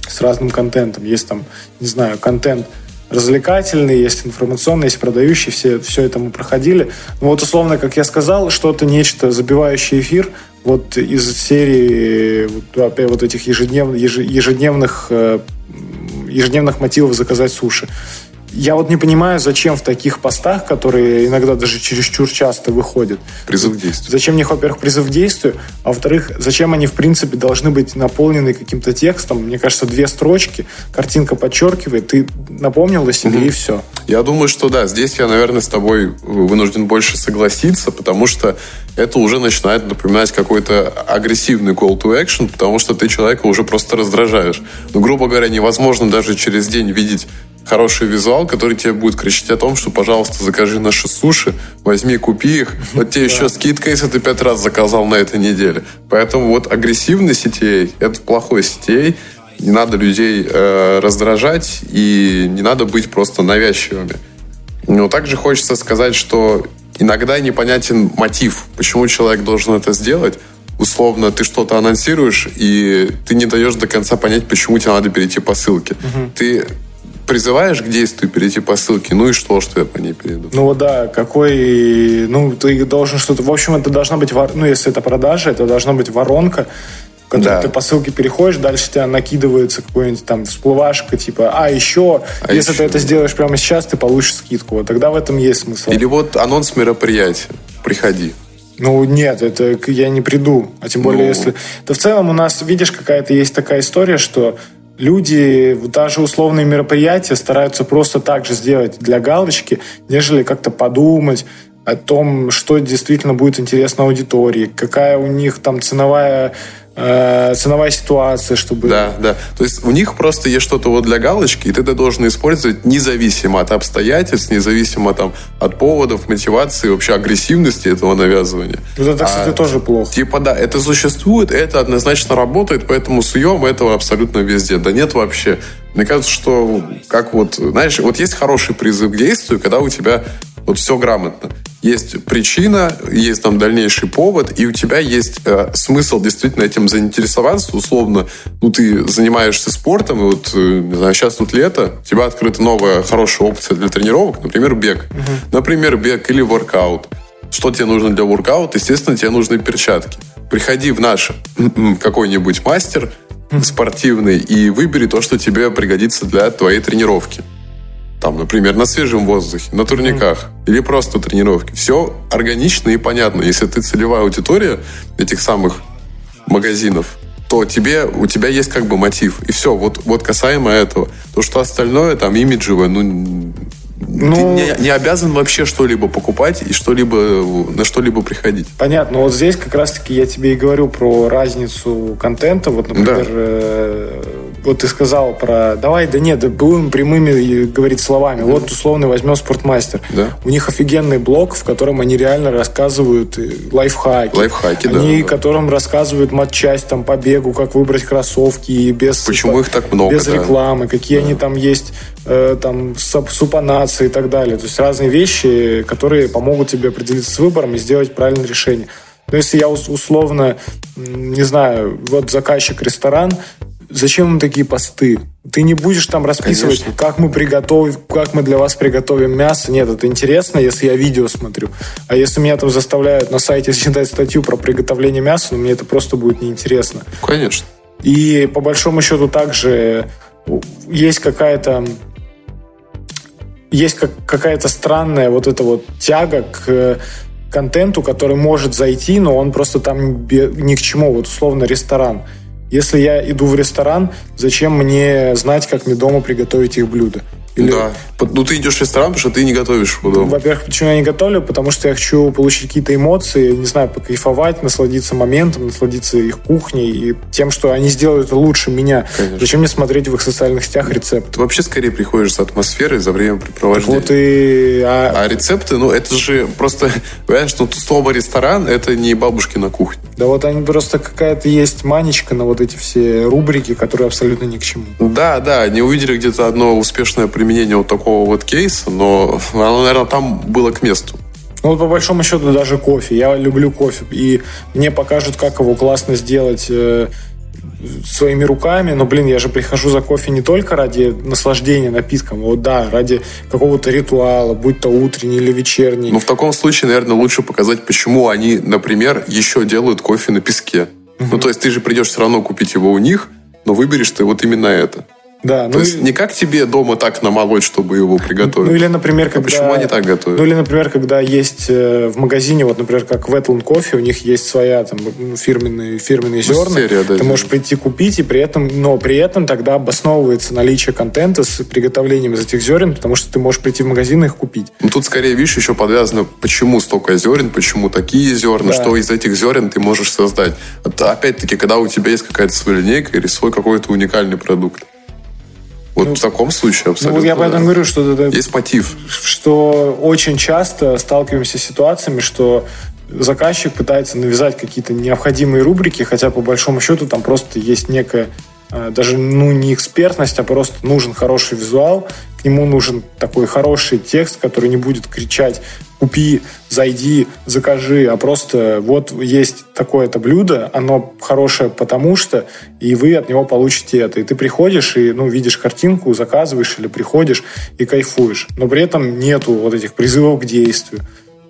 с разным контентом. Есть там, не знаю, контент развлекательный, есть информационный, есть продающий, все, все это мы проходили. Ну вот условно, как я сказал, что-то нечто забивающий эфир, вот из серии вот, вот этих ежеднев, ежедневных э, ежедневных мотивов заказать суши. Я вот не понимаю, зачем в таких постах, которые иногда даже чересчур часто выходят. Призыв к действию. Зачем них, во-первых, призыв к действию, а во-вторых, зачем они, в принципе, должны быть наполнены каким-то текстом. Мне кажется, две строчки, картинка подчеркивает, ты напомнил о себе угу. и все. Я думаю, что да, здесь я, наверное, с тобой вынужден больше согласиться, потому что это уже начинает напоминать какой-то агрессивный call to action, потому что ты человека уже просто раздражаешь. Ну, грубо говоря, невозможно даже через день видеть хороший визуал, который тебе будет кричать о том, что, пожалуйста, закажи наши суши, возьми, купи их. Вот тебе еще скидка, если ты пять раз заказал на этой неделе. Поэтому вот агрессивный сетей – это плохой сетей. Не надо людей э, раздражать и не надо быть просто навязчивыми. Но также хочется сказать, что иногда непонятен мотив, почему человек должен это сделать. Условно, ты что-то анонсируешь, и ты не даешь до конца понять, почему тебе надо перейти по ссылке. Угу. Ты призываешь к действию перейти по ссылке, ну и что, что я по ней перейду? Ну да, какой, ну ты должен что-то, в общем, это должна быть, ну если это продажа, это должна быть воронка, в которой да. ты по ссылке переходишь, дальше тебя накидывается какой-нибудь там всплывашка, типа, а еще, а если еще... ты это сделаешь прямо сейчас, ты получишь скидку. Вот тогда в этом есть смысл. Или вот анонс мероприятия. Приходи. Ну, нет, это я не приду. А тем более, ну... если... Да в целом у нас, видишь, какая-то есть такая история, что люди даже условные мероприятия стараются просто так же сделать для галочки, нежели как-то подумать о том, что действительно будет интересно аудитории, какая у них там ценовая Э, ценовая ситуация, чтобы... Да, да. То есть у них просто есть что-то вот для галочки, и ты это должен использовать независимо от обстоятельств, независимо там, от поводов, мотивации, вообще агрессивности этого навязывания. Вот это, кстати, а, тоже плохо. Типа, да, это существует, это однозначно работает, поэтому суем этого абсолютно везде. Да нет вообще. Мне кажется, что как вот, знаешь, вот есть хороший призыв к действию, когда у тебя вот все грамотно. Есть причина, есть там дальнейший повод, и у тебя есть э, смысл действительно этим заинтересоваться. Условно, ну, ты занимаешься спортом, и вот, э, не знаю, сейчас тут лето, у тебя открыта новая хорошая опция для тренировок, например, бег. Угу. Например, бег или воркаут. Что тебе нужно для воркаута? Естественно, тебе нужны перчатки. Приходи в наш какой-нибудь мастер спортивный и выбери то, что тебе пригодится для твоей тренировки там, например, на свежем воздухе, на турниках mm. или просто тренировки. Все органично и понятно. Если ты целевая аудитория этих самых магазинов, то тебе, у тебя есть как бы мотив. И все, вот, вот касаемо этого. То, что остальное, там, имиджевое, ну, ну, ты не, не обязан вообще что-либо покупать и что-либо на что-либо приходить. Понятно. Вот здесь как раз-таки я тебе и говорю про разницу контента. Вот, например, да. Э, вот ты сказал про давай, да нет, да будем прямыми говорить словами. Mm-hmm. Вот условно возьмем Спортмастер. Да. У них офигенный блог, в котором они реально рассказывают э, лайфхаки. Лайфхаки, они, да. которым рассказывают матчасть там по бегу, как выбрать кроссовки и без... Почему по, их так много, Без да. рекламы, какие да. они там есть, э, там, супонации и так далее. То есть разные вещи, которые помогут тебе определиться с выбором и сделать правильное решение. Но если я условно, не знаю, вот заказчик ресторан, Зачем им такие посты? Ты не будешь там расписывать, Конечно. как мы приготовим, как мы для вас приготовим мясо. Нет, это интересно, если я видео смотрю. А если меня там заставляют на сайте читать статью про приготовление мяса, ну, мне это просто будет неинтересно. Конечно. И по большому счету также есть какая-то есть как, какая-то странная вот эта вот тяга к контенту, который может зайти, но он просто там ни к чему. Вот условно ресторан. Если я иду в ресторан, зачем мне знать, как мне дома приготовить их блюдо? Или... Да. Ну, ты идешь в ресторан, потому что ты не готовишь дома. Во-первых, почему я не готовлю? Потому что я хочу получить какие-то эмоции, не знаю, покайфовать, насладиться моментом, насладиться их кухней и тем, что они сделают лучше меня. Конечно. Зачем мне смотреть в их социальных сетях рецепты? Ты вообще скорее приходишь с атмосферой за времяпрепровождения. Вот и... А... а рецепты, ну, это же просто... Понимаешь, ну, слово «ресторан» — это не бабушки на кухне. Да вот они просто какая-то есть манечка на вот эти все рубрики, которые абсолютно ни к чему. Да, да, не увидели где-то одно успешное пример применение вот такого вот кейса, но оно, наверное, там было к месту. Ну, вот по большому счету даже кофе. Я люблю кофе. И мне покажут, как его классно сделать э, своими руками. Но, блин, я же прихожу за кофе не только ради наслаждения напитком, а вот да, ради какого-то ритуала, будь то утренний или вечерний. Ну, в таком случае, наверное, лучше показать, почему они, например, еще делают кофе на песке. Угу. Ну, то есть ты же придешь все равно купить его у них, но выберешь ты вот именно это. Да, То ну есть и... не как тебе дома так намолоть, чтобы его приготовить. Ну или, например, когда... А почему они так готовят? Ну или, например, когда есть э, в магазине, вот, например, как Wetland Coffee, у них есть своя там фирменные, фирменные ну, зерна. Серия, да, ты можешь прийти купить, и при этом, но при этом тогда обосновывается наличие контента с приготовлением из этих зерен, потому что ты можешь прийти в магазин и их купить. Ну тут скорее, видишь, еще подвязано, почему столько зерен, почему такие зерна, да. что из этих зерен ты можешь создать. Опять-таки, когда у тебя есть какая-то своя линейка или свой какой-то уникальный продукт. Вот ну, в таком случае абсолютно. Ну, я поэтому да. говорю, что это, есть мотив. Что очень часто сталкиваемся с ситуациями, что заказчик пытается навязать какие-то необходимые рубрики, хотя по большому счету там просто есть некая э, даже ну не экспертность, а просто нужен хороший визуал, к нему нужен такой хороший текст, который не будет кричать купи, зайди, закажи, а просто вот есть такое-то блюдо, оно хорошее потому что, и вы от него получите это. И ты приходишь и, ну, видишь картинку, заказываешь или приходишь и кайфуешь. Но при этом нету вот этих призывов к действию.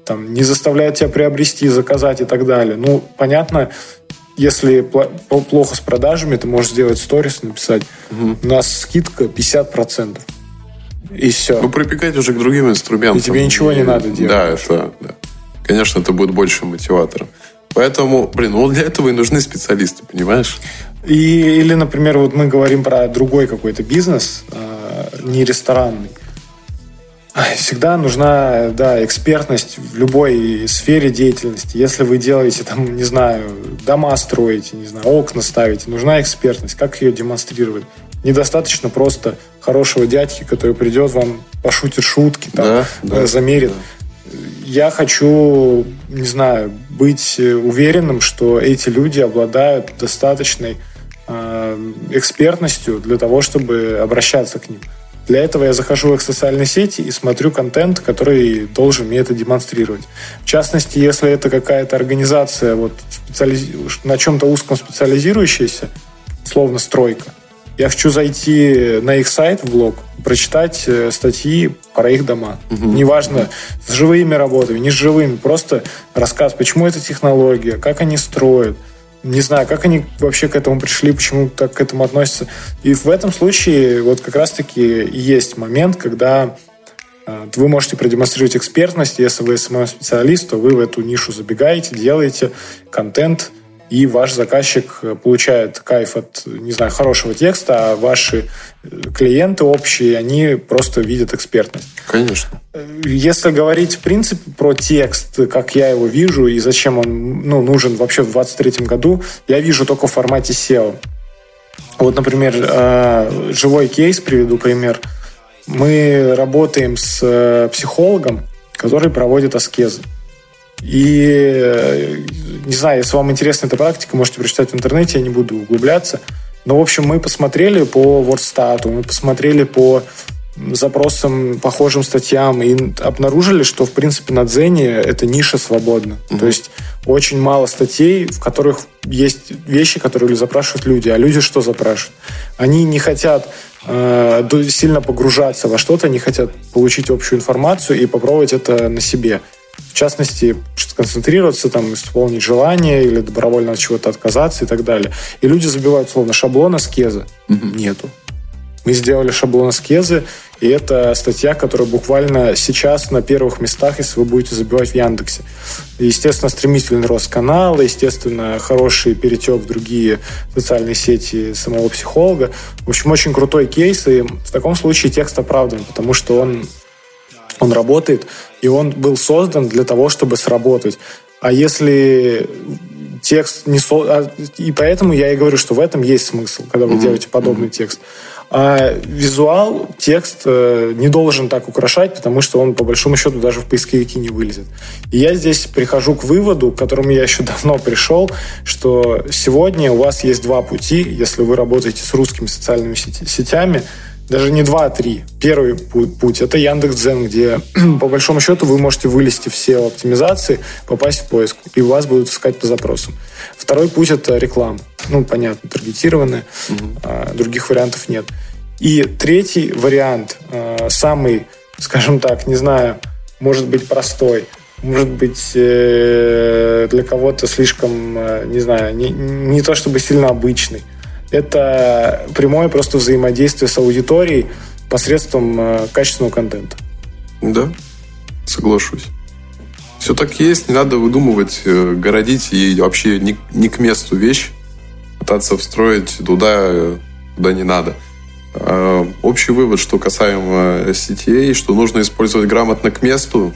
Там, не заставляют тебя приобрести, заказать и так далее. Ну, понятно, если плохо с продажами, ты можешь сделать сторис, написать, угу. у нас скидка 50%. И все. Ну, прибегать уже к другим инструментам. И тебе ничего не надо делать. Да, это, да. Конечно, это будет больше мотиватором. Поэтому, блин, ну для этого и нужны специалисты, понимаешь? И, или, например, вот мы говорим про другой какой-то бизнес, э, не ресторанный. Всегда нужна, да, экспертность в любой сфере деятельности. Если вы делаете, там, не знаю, дома строите, не знаю, окна ставите, нужна экспертность. Как ее демонстрировать? Недостаточно просто хорошего дядьки, который придет вам, пошутит шутки, там, да, да, э, замерит. Да. Я хочу, не знаю, быть уверенным, что эти люди обладают достаточной э, экспертностью для того, чтобы обращаться к ним. Для этого я захожу в их социальные сети и смотрю контент, который должен мне это демонстрировать. В частности, если это какая-то организация вот, специализ... на чем-то узком специализирующаяся, словно стройка, я хочу зайти на их сайт в блог, прочитать э, статьи про их дома. Угу. Неважно, с живыми работами, не с живыми, просто рассказ, почему эта технология, как они строят, не знаю, как они вообще к этому пришли, почему так к этому относятся. И в этом случае вот как раз-таки есть момент, когда э, вы можете продемонстрировать экспертность, если вы SMM-специалист, то вы в эту нишу забегаете, делаете контент, и ваш заказчик получает кайф от, не знаю, хорошего текста, а ваши клиенты общие, они просто видят экспертность. Конечно. Если говорить, в принципе, про текст, как я его вижу и зачем он ну, нужен вообще в 2023 году, я вижу только в формате SEO. Вот, например, э, живой кейс, приведу пример. Мы работаем с э, психологом, который проводит аскезы. И э, не знаю, если вам интересна эта практика, можете прочитать в интернете, я не буду углубляться. Но, в общем, мы посмотрели по WordStat, мы посмотрели по запросам, похожим статьям и обнаружили, что, в принципе, на Дзене эта ниша свободна. Mm-hmm. То есть очень мало статей, в которых есть вещи, которые запрашивают люди. А люди что запрашивают? Они не хотят э, сильно погружаться во что-то, они хотят получить общую информацию и попробовать это на себе. В частности, сконцентрироваться, там, исполнить желание или добровольно от чего-то отказаться и так далее. И люди забивают словно шаблон аскезы. Mm-hmm. Нету. Мы сделали шаблон аскезы, и это статья, которая буквально сейчас на первых местах, если вы будете забивать в Яндексе. Естественно, стремительный рост канала, естественно, хороший перетек в другие социальные сети самого психолога. В общем, очень крутой кейс, и в таком случае текст оправдан, потому что он, он работает, и он был создан для того, чтобы сработать. А если текст не... Со... А, и поэтому я и говорю, что в этом есть смысл, когда вы mm-hmm. делаете подобный mm-hmm. текст. А визуал, текст э, не должен так украшать, потому что он, по большому счету, даже в поисковике не вылезет. И я здесь прихожу к выводу, к которому я еще давно пришел, что сегодня у вас есть два пути, если вы работаете с русскими социальными сетями, даже не два, а три. Первый путь – это Яндекс.Дзен, где, по большому счету, вы можете вылезти все оптимизации, попасть в поиск, и вас будут искать по запросам. Второй путь – это реклама. Ну, понятно, таргетированная. Угу. Других вариантов нет. И третий вариант, а, самый, скажем так, не знаю, может быть простой, может быть э, для кого-то слишком, э, не знаю, не, не то чтобы сильно обычный – это прямое просто взаимодействие с аудиторией посредством э, качественного контента. Да, соглашусь. Все так есть, не надо выдумывать, э, городить и вообще не, не к месту вещь, пытаться встроить туда, куда не надо. А, общий вывод, что касаемо сетей, что нужно использовать грамотно к месту,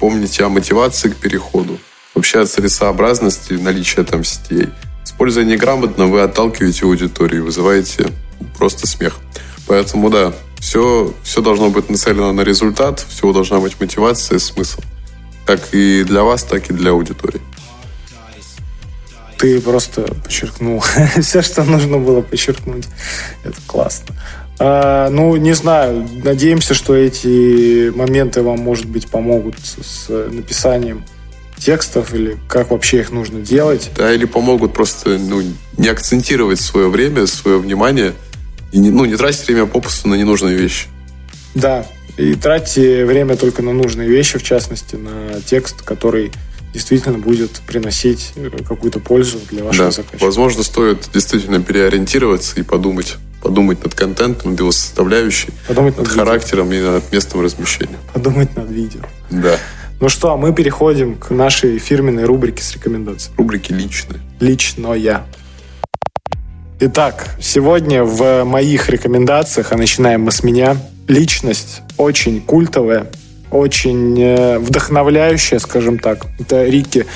помните о мотивации к переходу, вообще о целесообразности наличия там сетей – Используя неграмотно, вы отталкиваете аудиторию, вызываете просто смех. Поэтому да, все, все должно быть нацелено на результат, всего должна быть мотивация смысл. Как и для вас, так и для аудитории. Ты просто подчеркнул все, что нужно было подчеркнуть. Это классно. А, ну, не знаю, надеемся, что эти моменты вам, может быть, помогут с написанием текстов или как вообще их нужно делать. Да, или помогут просто ну, не акцентировать свое время, свое внимание и не, ну, не тратить время попусту на ненужные вещи. Да, и тратьте время только на нужные вещи, в частности, на текст, который действительно будет приносить э, какую-то пользу для вашего да. заказчика. Возможно, стоит действительно переориентироваться и подумать, подумать над контентом, над его составляющей, подумать над, над характером и над местом размещения. Подумать над видео. Да. Ну что, а мы переходим к нашей фирменной рубрике с рекомендациями. Рубрики личные. Личное. Итак, сегодня в моих рекомендациях, а начинаем мы с меня, личность очень культовая, очень э, вдохновляющая, скажем так. Это Рикки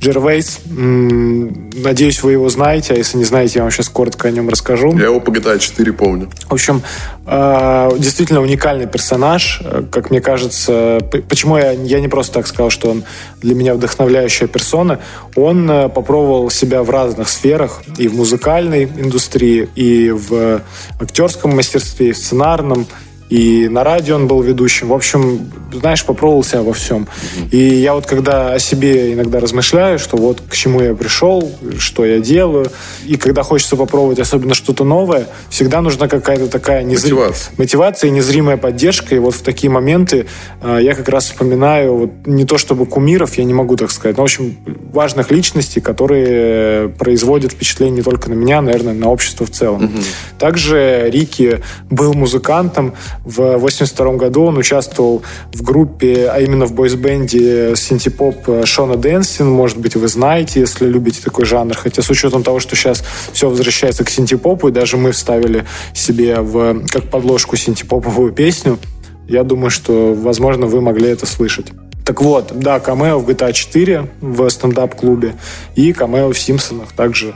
Джервейс. Надеюсь, вы его знаете, а если не знаете, я вам сейчас коротко о нем расскажу. Я его по GTA 4 помню. В общем, э, действительно уникальный персонаж, э, как мне кажется. Почему я, я не просто так сказал, что он для меня вдохновляющая персона. Он попробовал себя в разных сферах, и в музыкальной индустрии, и в актерском мастерстве, и в сценарном, и на радио он был ведущим. В общем, знаешь, попробовал себя во всем. Mm-hmm. И я вот когда о себе иногда размышляю, что вот к чему я пришел, что я делаю, и когда хочется попробовать особенно что-то новое, всегда нужна какая-то такая незр... мотивация. мотивация и незримая поддержка. И вот в такие моменты э, я как раз вспоминаю вот не то чтобы кумиров, я не могу так сказать, но, в общем, важных личностей, которые производят впечатление не только на меня, наверное, на общество в целом. Mm-hmm. Также Рики был музыкантом, в 82 году он участвовал в группе, а именно в бойсбенде синтепоп Шона Дэнсин. Может быть, вы знаете, если любите такой жанр. Хотя с учетом того, что сейчас все возвращается к синтепопу, и даже мы вставили себе в, как подложку синтепоповую песню, я думаю, что, возможно, вы могли это слышать. Так вот, да, камео в GTA 4 в стендап-клубе и камео в «Симпсонах» также,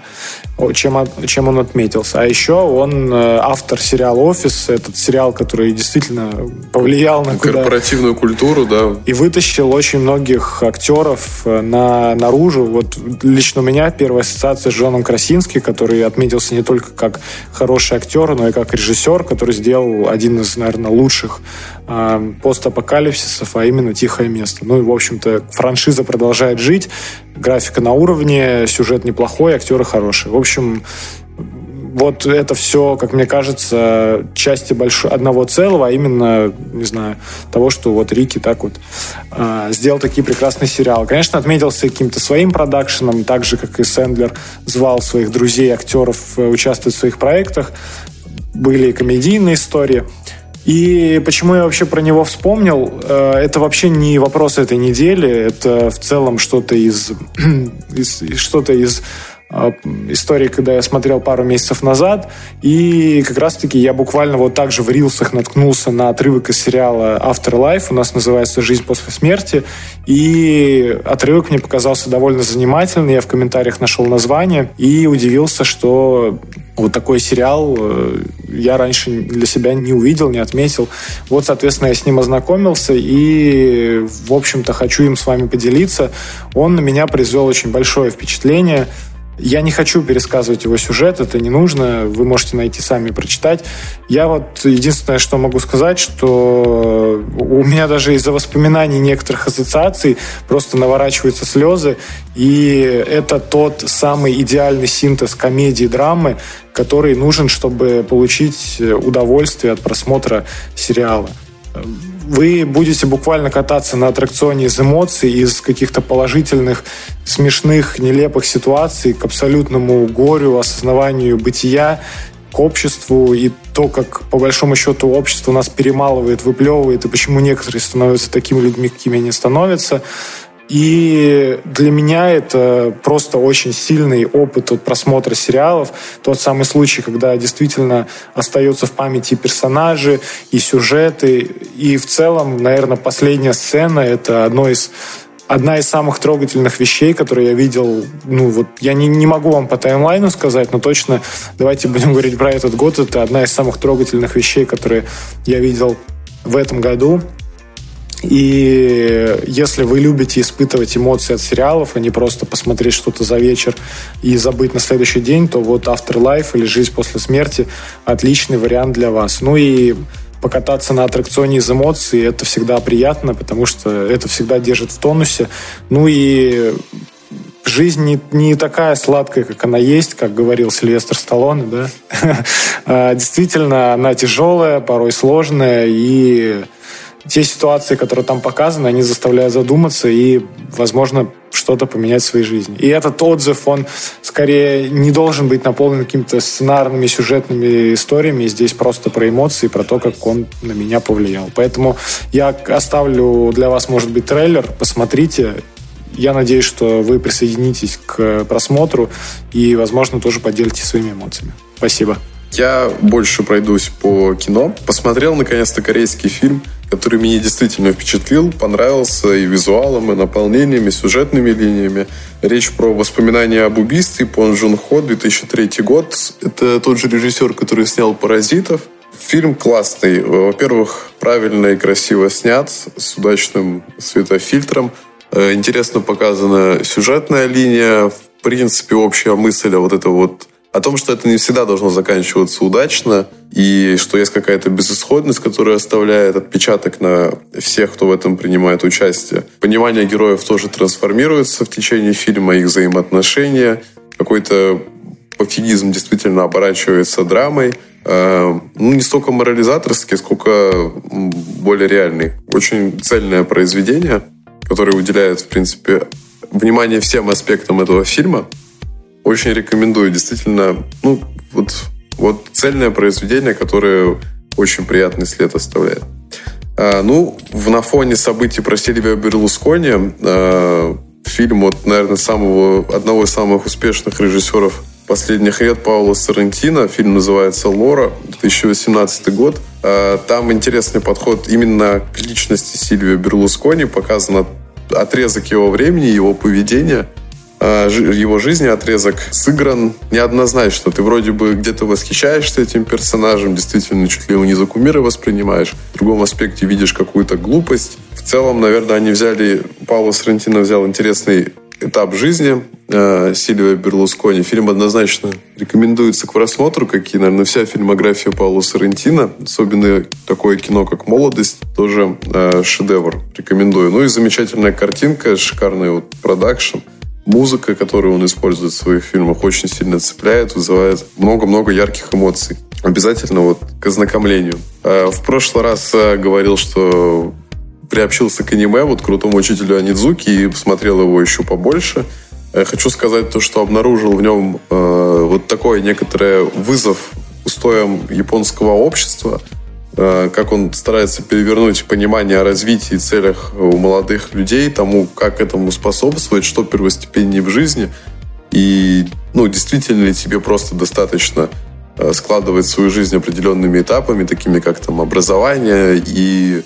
чем, чем он отметился. А еще он э, автор сериала «Офис», этот сериал, который действительно повлиял на корпоративную куда... культуру, да. И вытащил очень многих актеров э, на, наружу. Вот лично у меня первая ассоциация с Джоном Красински, который отметился не только как хороший актер, но и как режиссер, который сделал один из, наверное, лучших э, постапокалипсисов, а именно «Тихое место». Ну, в общем-то, франшиза продолжает жить, графика на уровне, сюжет неплохой, актеры хорошие. В общем, вот это все, как мне кажется, части большого одного целого, а именно, не знаю, того, что вот Рики так вот э, сделал такие прекрасные сериалы. Конечно, отметился каким-то своим продакшеном, так же, как и Сэндлер звал своих друзей, актеров э, участвовать в своих проектах. Были комедийные истории. И почему я вообще про него вспомнил, э, это вообще не вопрос этой недели, это в целом что-то из, из что-то из истории, когда я смотрел пару месяцев назад, и как раз-таки я буквально вот так же в рилсах наткнулся на отрывок из сериала Afterlife, у нас называется «Жизнь после смерти», и отрывок мне показался довольно занимательный, я в комментариях нашел название и удивился, что вот такой сериал э, я раньше для себя не увидел, не отметил. Вот, соответственно, я с ним ознакомился и, в общем-то, хочу им с вами поделиться. Он на меня произвел очень большое впечатление. Я не хочу пересказывать его сюжет, это не нужно, вы можете найти сами и прочитать. Я вот единственное, что могу сказать, что у меня даже из-за воспоминаний некоторых ассоциаций просто наворачиваются слезы, и это тот самый идеальный синтез комедии и драмы, который нужен, чтобы получить удовольствие от просмотра сериала вы будете буквально кататься на аттракционе из эмоций, из каких-то положительных, смешных, нелепых ситуаций к абсолютному горю, осознаванию бытия, к обществу и то, как по большому счету общество нас перемалывает, выплевывает, и почему некоторые становятся такими людьми, какими они становятся. И для меня это просто очень сильный опыт от просмотра сериалов. Тот самый случай, когда действительно остается в памяти персонажи, и сюжеты. И в целом, наверное, последняя сцена — это одно из одна из самых трогательных вещей, которые я видел, ну вот я не, не могу вам по таймлайну сказать, но точно давайте будем говорить про этот год. Это одна из самых трогательных вещей, которые я видел в этом году. И если вы любите испытывать эмоции от сериалов, а не просто посмотреть что-то за вечер и забыть на следующий день, то вот Afterlife или Жизнь после смерти отличный вариант для вас. Ну и покататься на аттракционе из эмоций, это всегда приятно, потому что это всегда держит в тонусе. Ну и жизнь не, не такая сладкая, как она есть, как говорил Сильвестр Сталлоне, да. А, действительно, она тяжелая, порой сложная, и те ситуации, которые там показаны, они заставляют задуматься и, возможно, что-то поменять в своей жизни. И этот отзыв, он скорее не должен быть наполнен какими-то сценарными, сюжетными историями. Здесь просто про эмоции, про то, как он на меня повлиял. Поэтому я оставлю для вас, может быть, трейлер. Посмотрите. Я надеюсь, что вы присоединитесь к просмотру и, возможно, тоже поделитесь своими эмоциями. Спасибо. Я больше пройдусь по кино. Посмотрел, наконец-то, корейский фильм – который меня действительно впечатлил, понравился и визуалом, и наполнениями, и сюжетными линиями. Речь про воспоминания об убийстве Пон Джун Хо, 2003 год. Это тот же режиссер, который снял «Паразитов». Фильм классный. Во-первых, правильно и красиво снят, с удачным светофильтром. Э, интересно показана сюжетная линия. В принципе, общая мысль, а вот это вот о том, что это не всегда должно заканчиваться удачно, и что есть какая-то безысходность, которая оставляет отпечаток на всех, кто в этом принимает участие. Понимание героев тоже трансформируется в течение фильма, их взаимоотношения. Какой-то пофигизм действительно оборачивается драмой. Э, ну, не столько морализаторский, сколько более реальный. Очень цельное произведение, которое уделяет, в принципе, внимание всем аспектам этого фильма. Очень рекомендую. Действительно, ну, вот, вот цельное произведение, которое очень приятный след оставляет. А, ну, на фоне событий про Сильвио Берлускони а, фильм от, наверное, самого, одного из самых успешных режиссеров последних лет Паула Сарантино. Фильм называется «Лора», 2018 год. А, там интересный подход именно к личности Сильвио Берлускони. Показан отрезок его времени, его поведения – его жизни отрезок сыгран неоднозначно. Ты вроде бы где-то восхищаешься этим персонажем, действительно чуть ли его не за кумира воспринимаешь. В другом аспекте видишь какую-то глупость. В целом, наверное, они взяли, Пауло Сарантино взял интересный этап жизни э, Сильвия Берлускони. Фильм однозначно рекомендуется к просмотру, как и, наверное, вся фильмография Паула Сарантино. Особенно такое кино, как «Молодость», тоже э, шедевр. Рекомендую. Ну и замечательная картинка, шикарный вот продакшн музыка, которую он использует в своих фильмах, очень сильно цепляет, вызывает много-много ярких эмоций. Обязательно вот к ознакомлению. А, в прошлый раз а, говорил, что приобщился к аниме, вот крутому учителю Анидзуки, и посмотрел его еще побольше. Хочу сказать то, что обнаружил в нем э, вот такой некоторый вызов устоям японского общества – как он старается перевернуть понимание о развитии и целях у молодых людей, тому, как этому способствовать, что первостепеннее в жизни. И, ну, действительно ли тебе просто достаточно э, складывать свою жизнь определенными этапами, такими как там образование и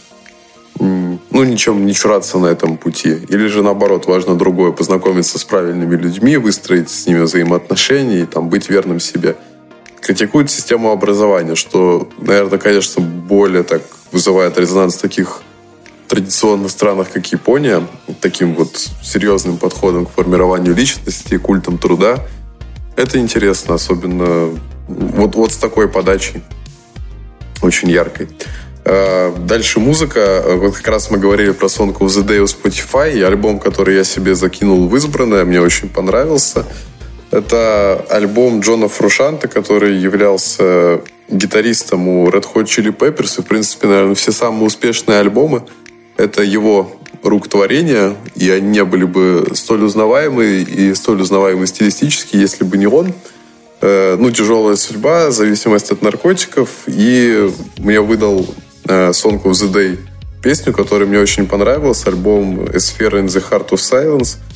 ну, ничем не чураться на этом пути. Или же, наоборот, важно другое, познакомиться с правильными людьми, выстроить с ними взаимоотношения и там, быть верным себе – критикует систему образования, что, наверное, конечно, более так вызывает резонанс в таких традиционных странах, как Япония, таким вот серьезным подходом к формированию личности, культом труда. Это интересно, особенно вот, вот с такой подачей, очень яркой. А, дальше музыка. Вот как раз мы говорили про Song of the Day у Spotify. Альбом, который я себе закинул в избранное, мне очень понравился. Это альбом Джона Фрушанта, который являлся гитаристом у Red Hot Chili Peppers. И, в принципе, наверное, все самые успешные альбомы — это его рук творения, и они не были бы столь узнаваемы и столь узнаваемы стилистически, если бы не он. Э, ну, «Тяжелая судьба», «Зависимость от наркотиков», и мне выдал э, Song of the Day песню, которая мне очень понравилась, альбом «A Sphere in the Heart of Silence», Э,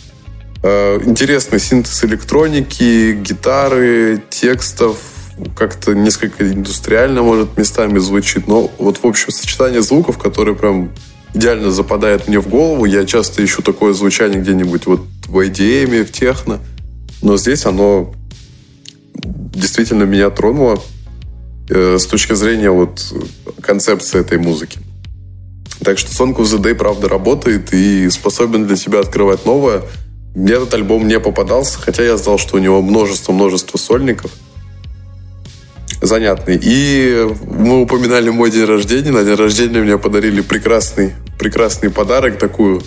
интересный синтез электроники, гитары, текстов, как-то несколько индустриально, может, местами звучит, но вот, в общем, сочетание звуков, которые прям идеально западает мне в голову. Я часто ищу такое звучание где-нибудь вот в IDM, в техно, но здесь оно действительно меня тронуло э, с точки зрения вот концепции этой музыки. Так что Song of the Day, правда, работает и способен для тебя открывать новое – мне этот альбом не попадался, хотя я знал, что у него множество-множество сольников. Занятный. И мы упоминали мой день рождения. На день рождения мне подарили прекрасный, прекрасный подарок, такую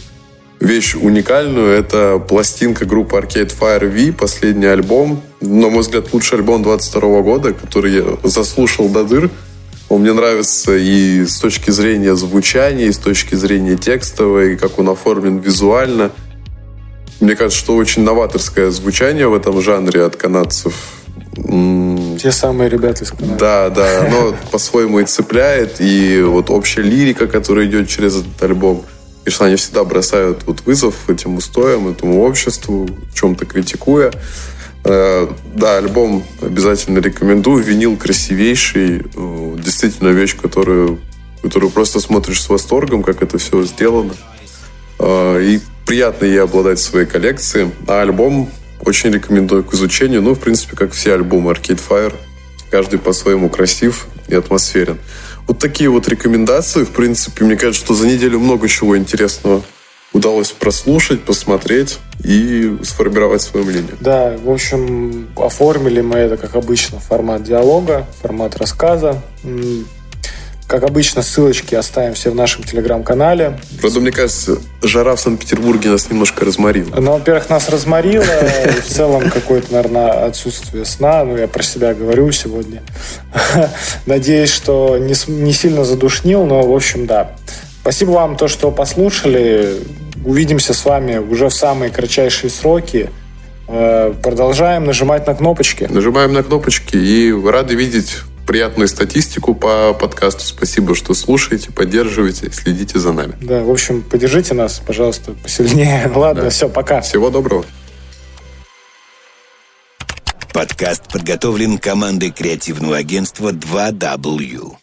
вещь уникальную. Это пластинка группы Arcade Fire V, последний альбом. На мой взгляд, лучший альбом 22 года, который я заслушал до дыр. Он мне нравится и с точки зрения звучания, и с точки зрения текстовой, и как он оформлен визуально – мне кажется, что очень новаторское звучание в этом жанре от канадцев. Те самые ребята из Канады. Да, да, оно по-своему и цепляет, и вот общая лирика, которая идет через этот альбом, конечно, они всегда бросают вот вызов этим устоям, этому обществу, в чем-то критикуя. Э, да, альбом обязательно рекомендую. Винил красивейший. Э, действительно вещь, которую, которую просто смотришь с восторгом, как это все сделано. Э, и приятно ей обладать своей коллекцией. А альбом очень рекомендую к изучению. Ну, в принципе, как все альбомы Arcade Fire. Каждый по-своему красив и атмосферен. Вот такие вот рекомендации. В принципе, мне кажется, что за неделю много чего интересного удалось прослушать, посмотреть и сформировать свое мнение. Да, в общем, оформили мы это, как обычно, формат диалога, формат рассказа. Как обычно, ссылочки оставим все в нашем телеграм-канале. Правда, мне кажется, жара в Санкт-Петербурге нас немножко разморила. Ну, во-первых, нас разморило. В целом, какое-то, наверное, отсутствие сна. Ну, я про себя говорю сегодня. Надеюсь, что не, не сильно задушнил, но, в общем, да. Спасибо вам, то, что послушали. Увидимся с вами уже в самые кратчайшие сроки. Э, продолжаем нажимать на кнопочки. Нажимаем на кнопочки и рады видеть приятную статистику по подкасту. Спасибо, что слушаете, поддерживаете, следите за нами. Да, в общем, поддержите нас, пожалуйста, посильнее. Ладно, да. все, пока. Всего доброго. Подкаст подготовлен командой креативного агентства 2W.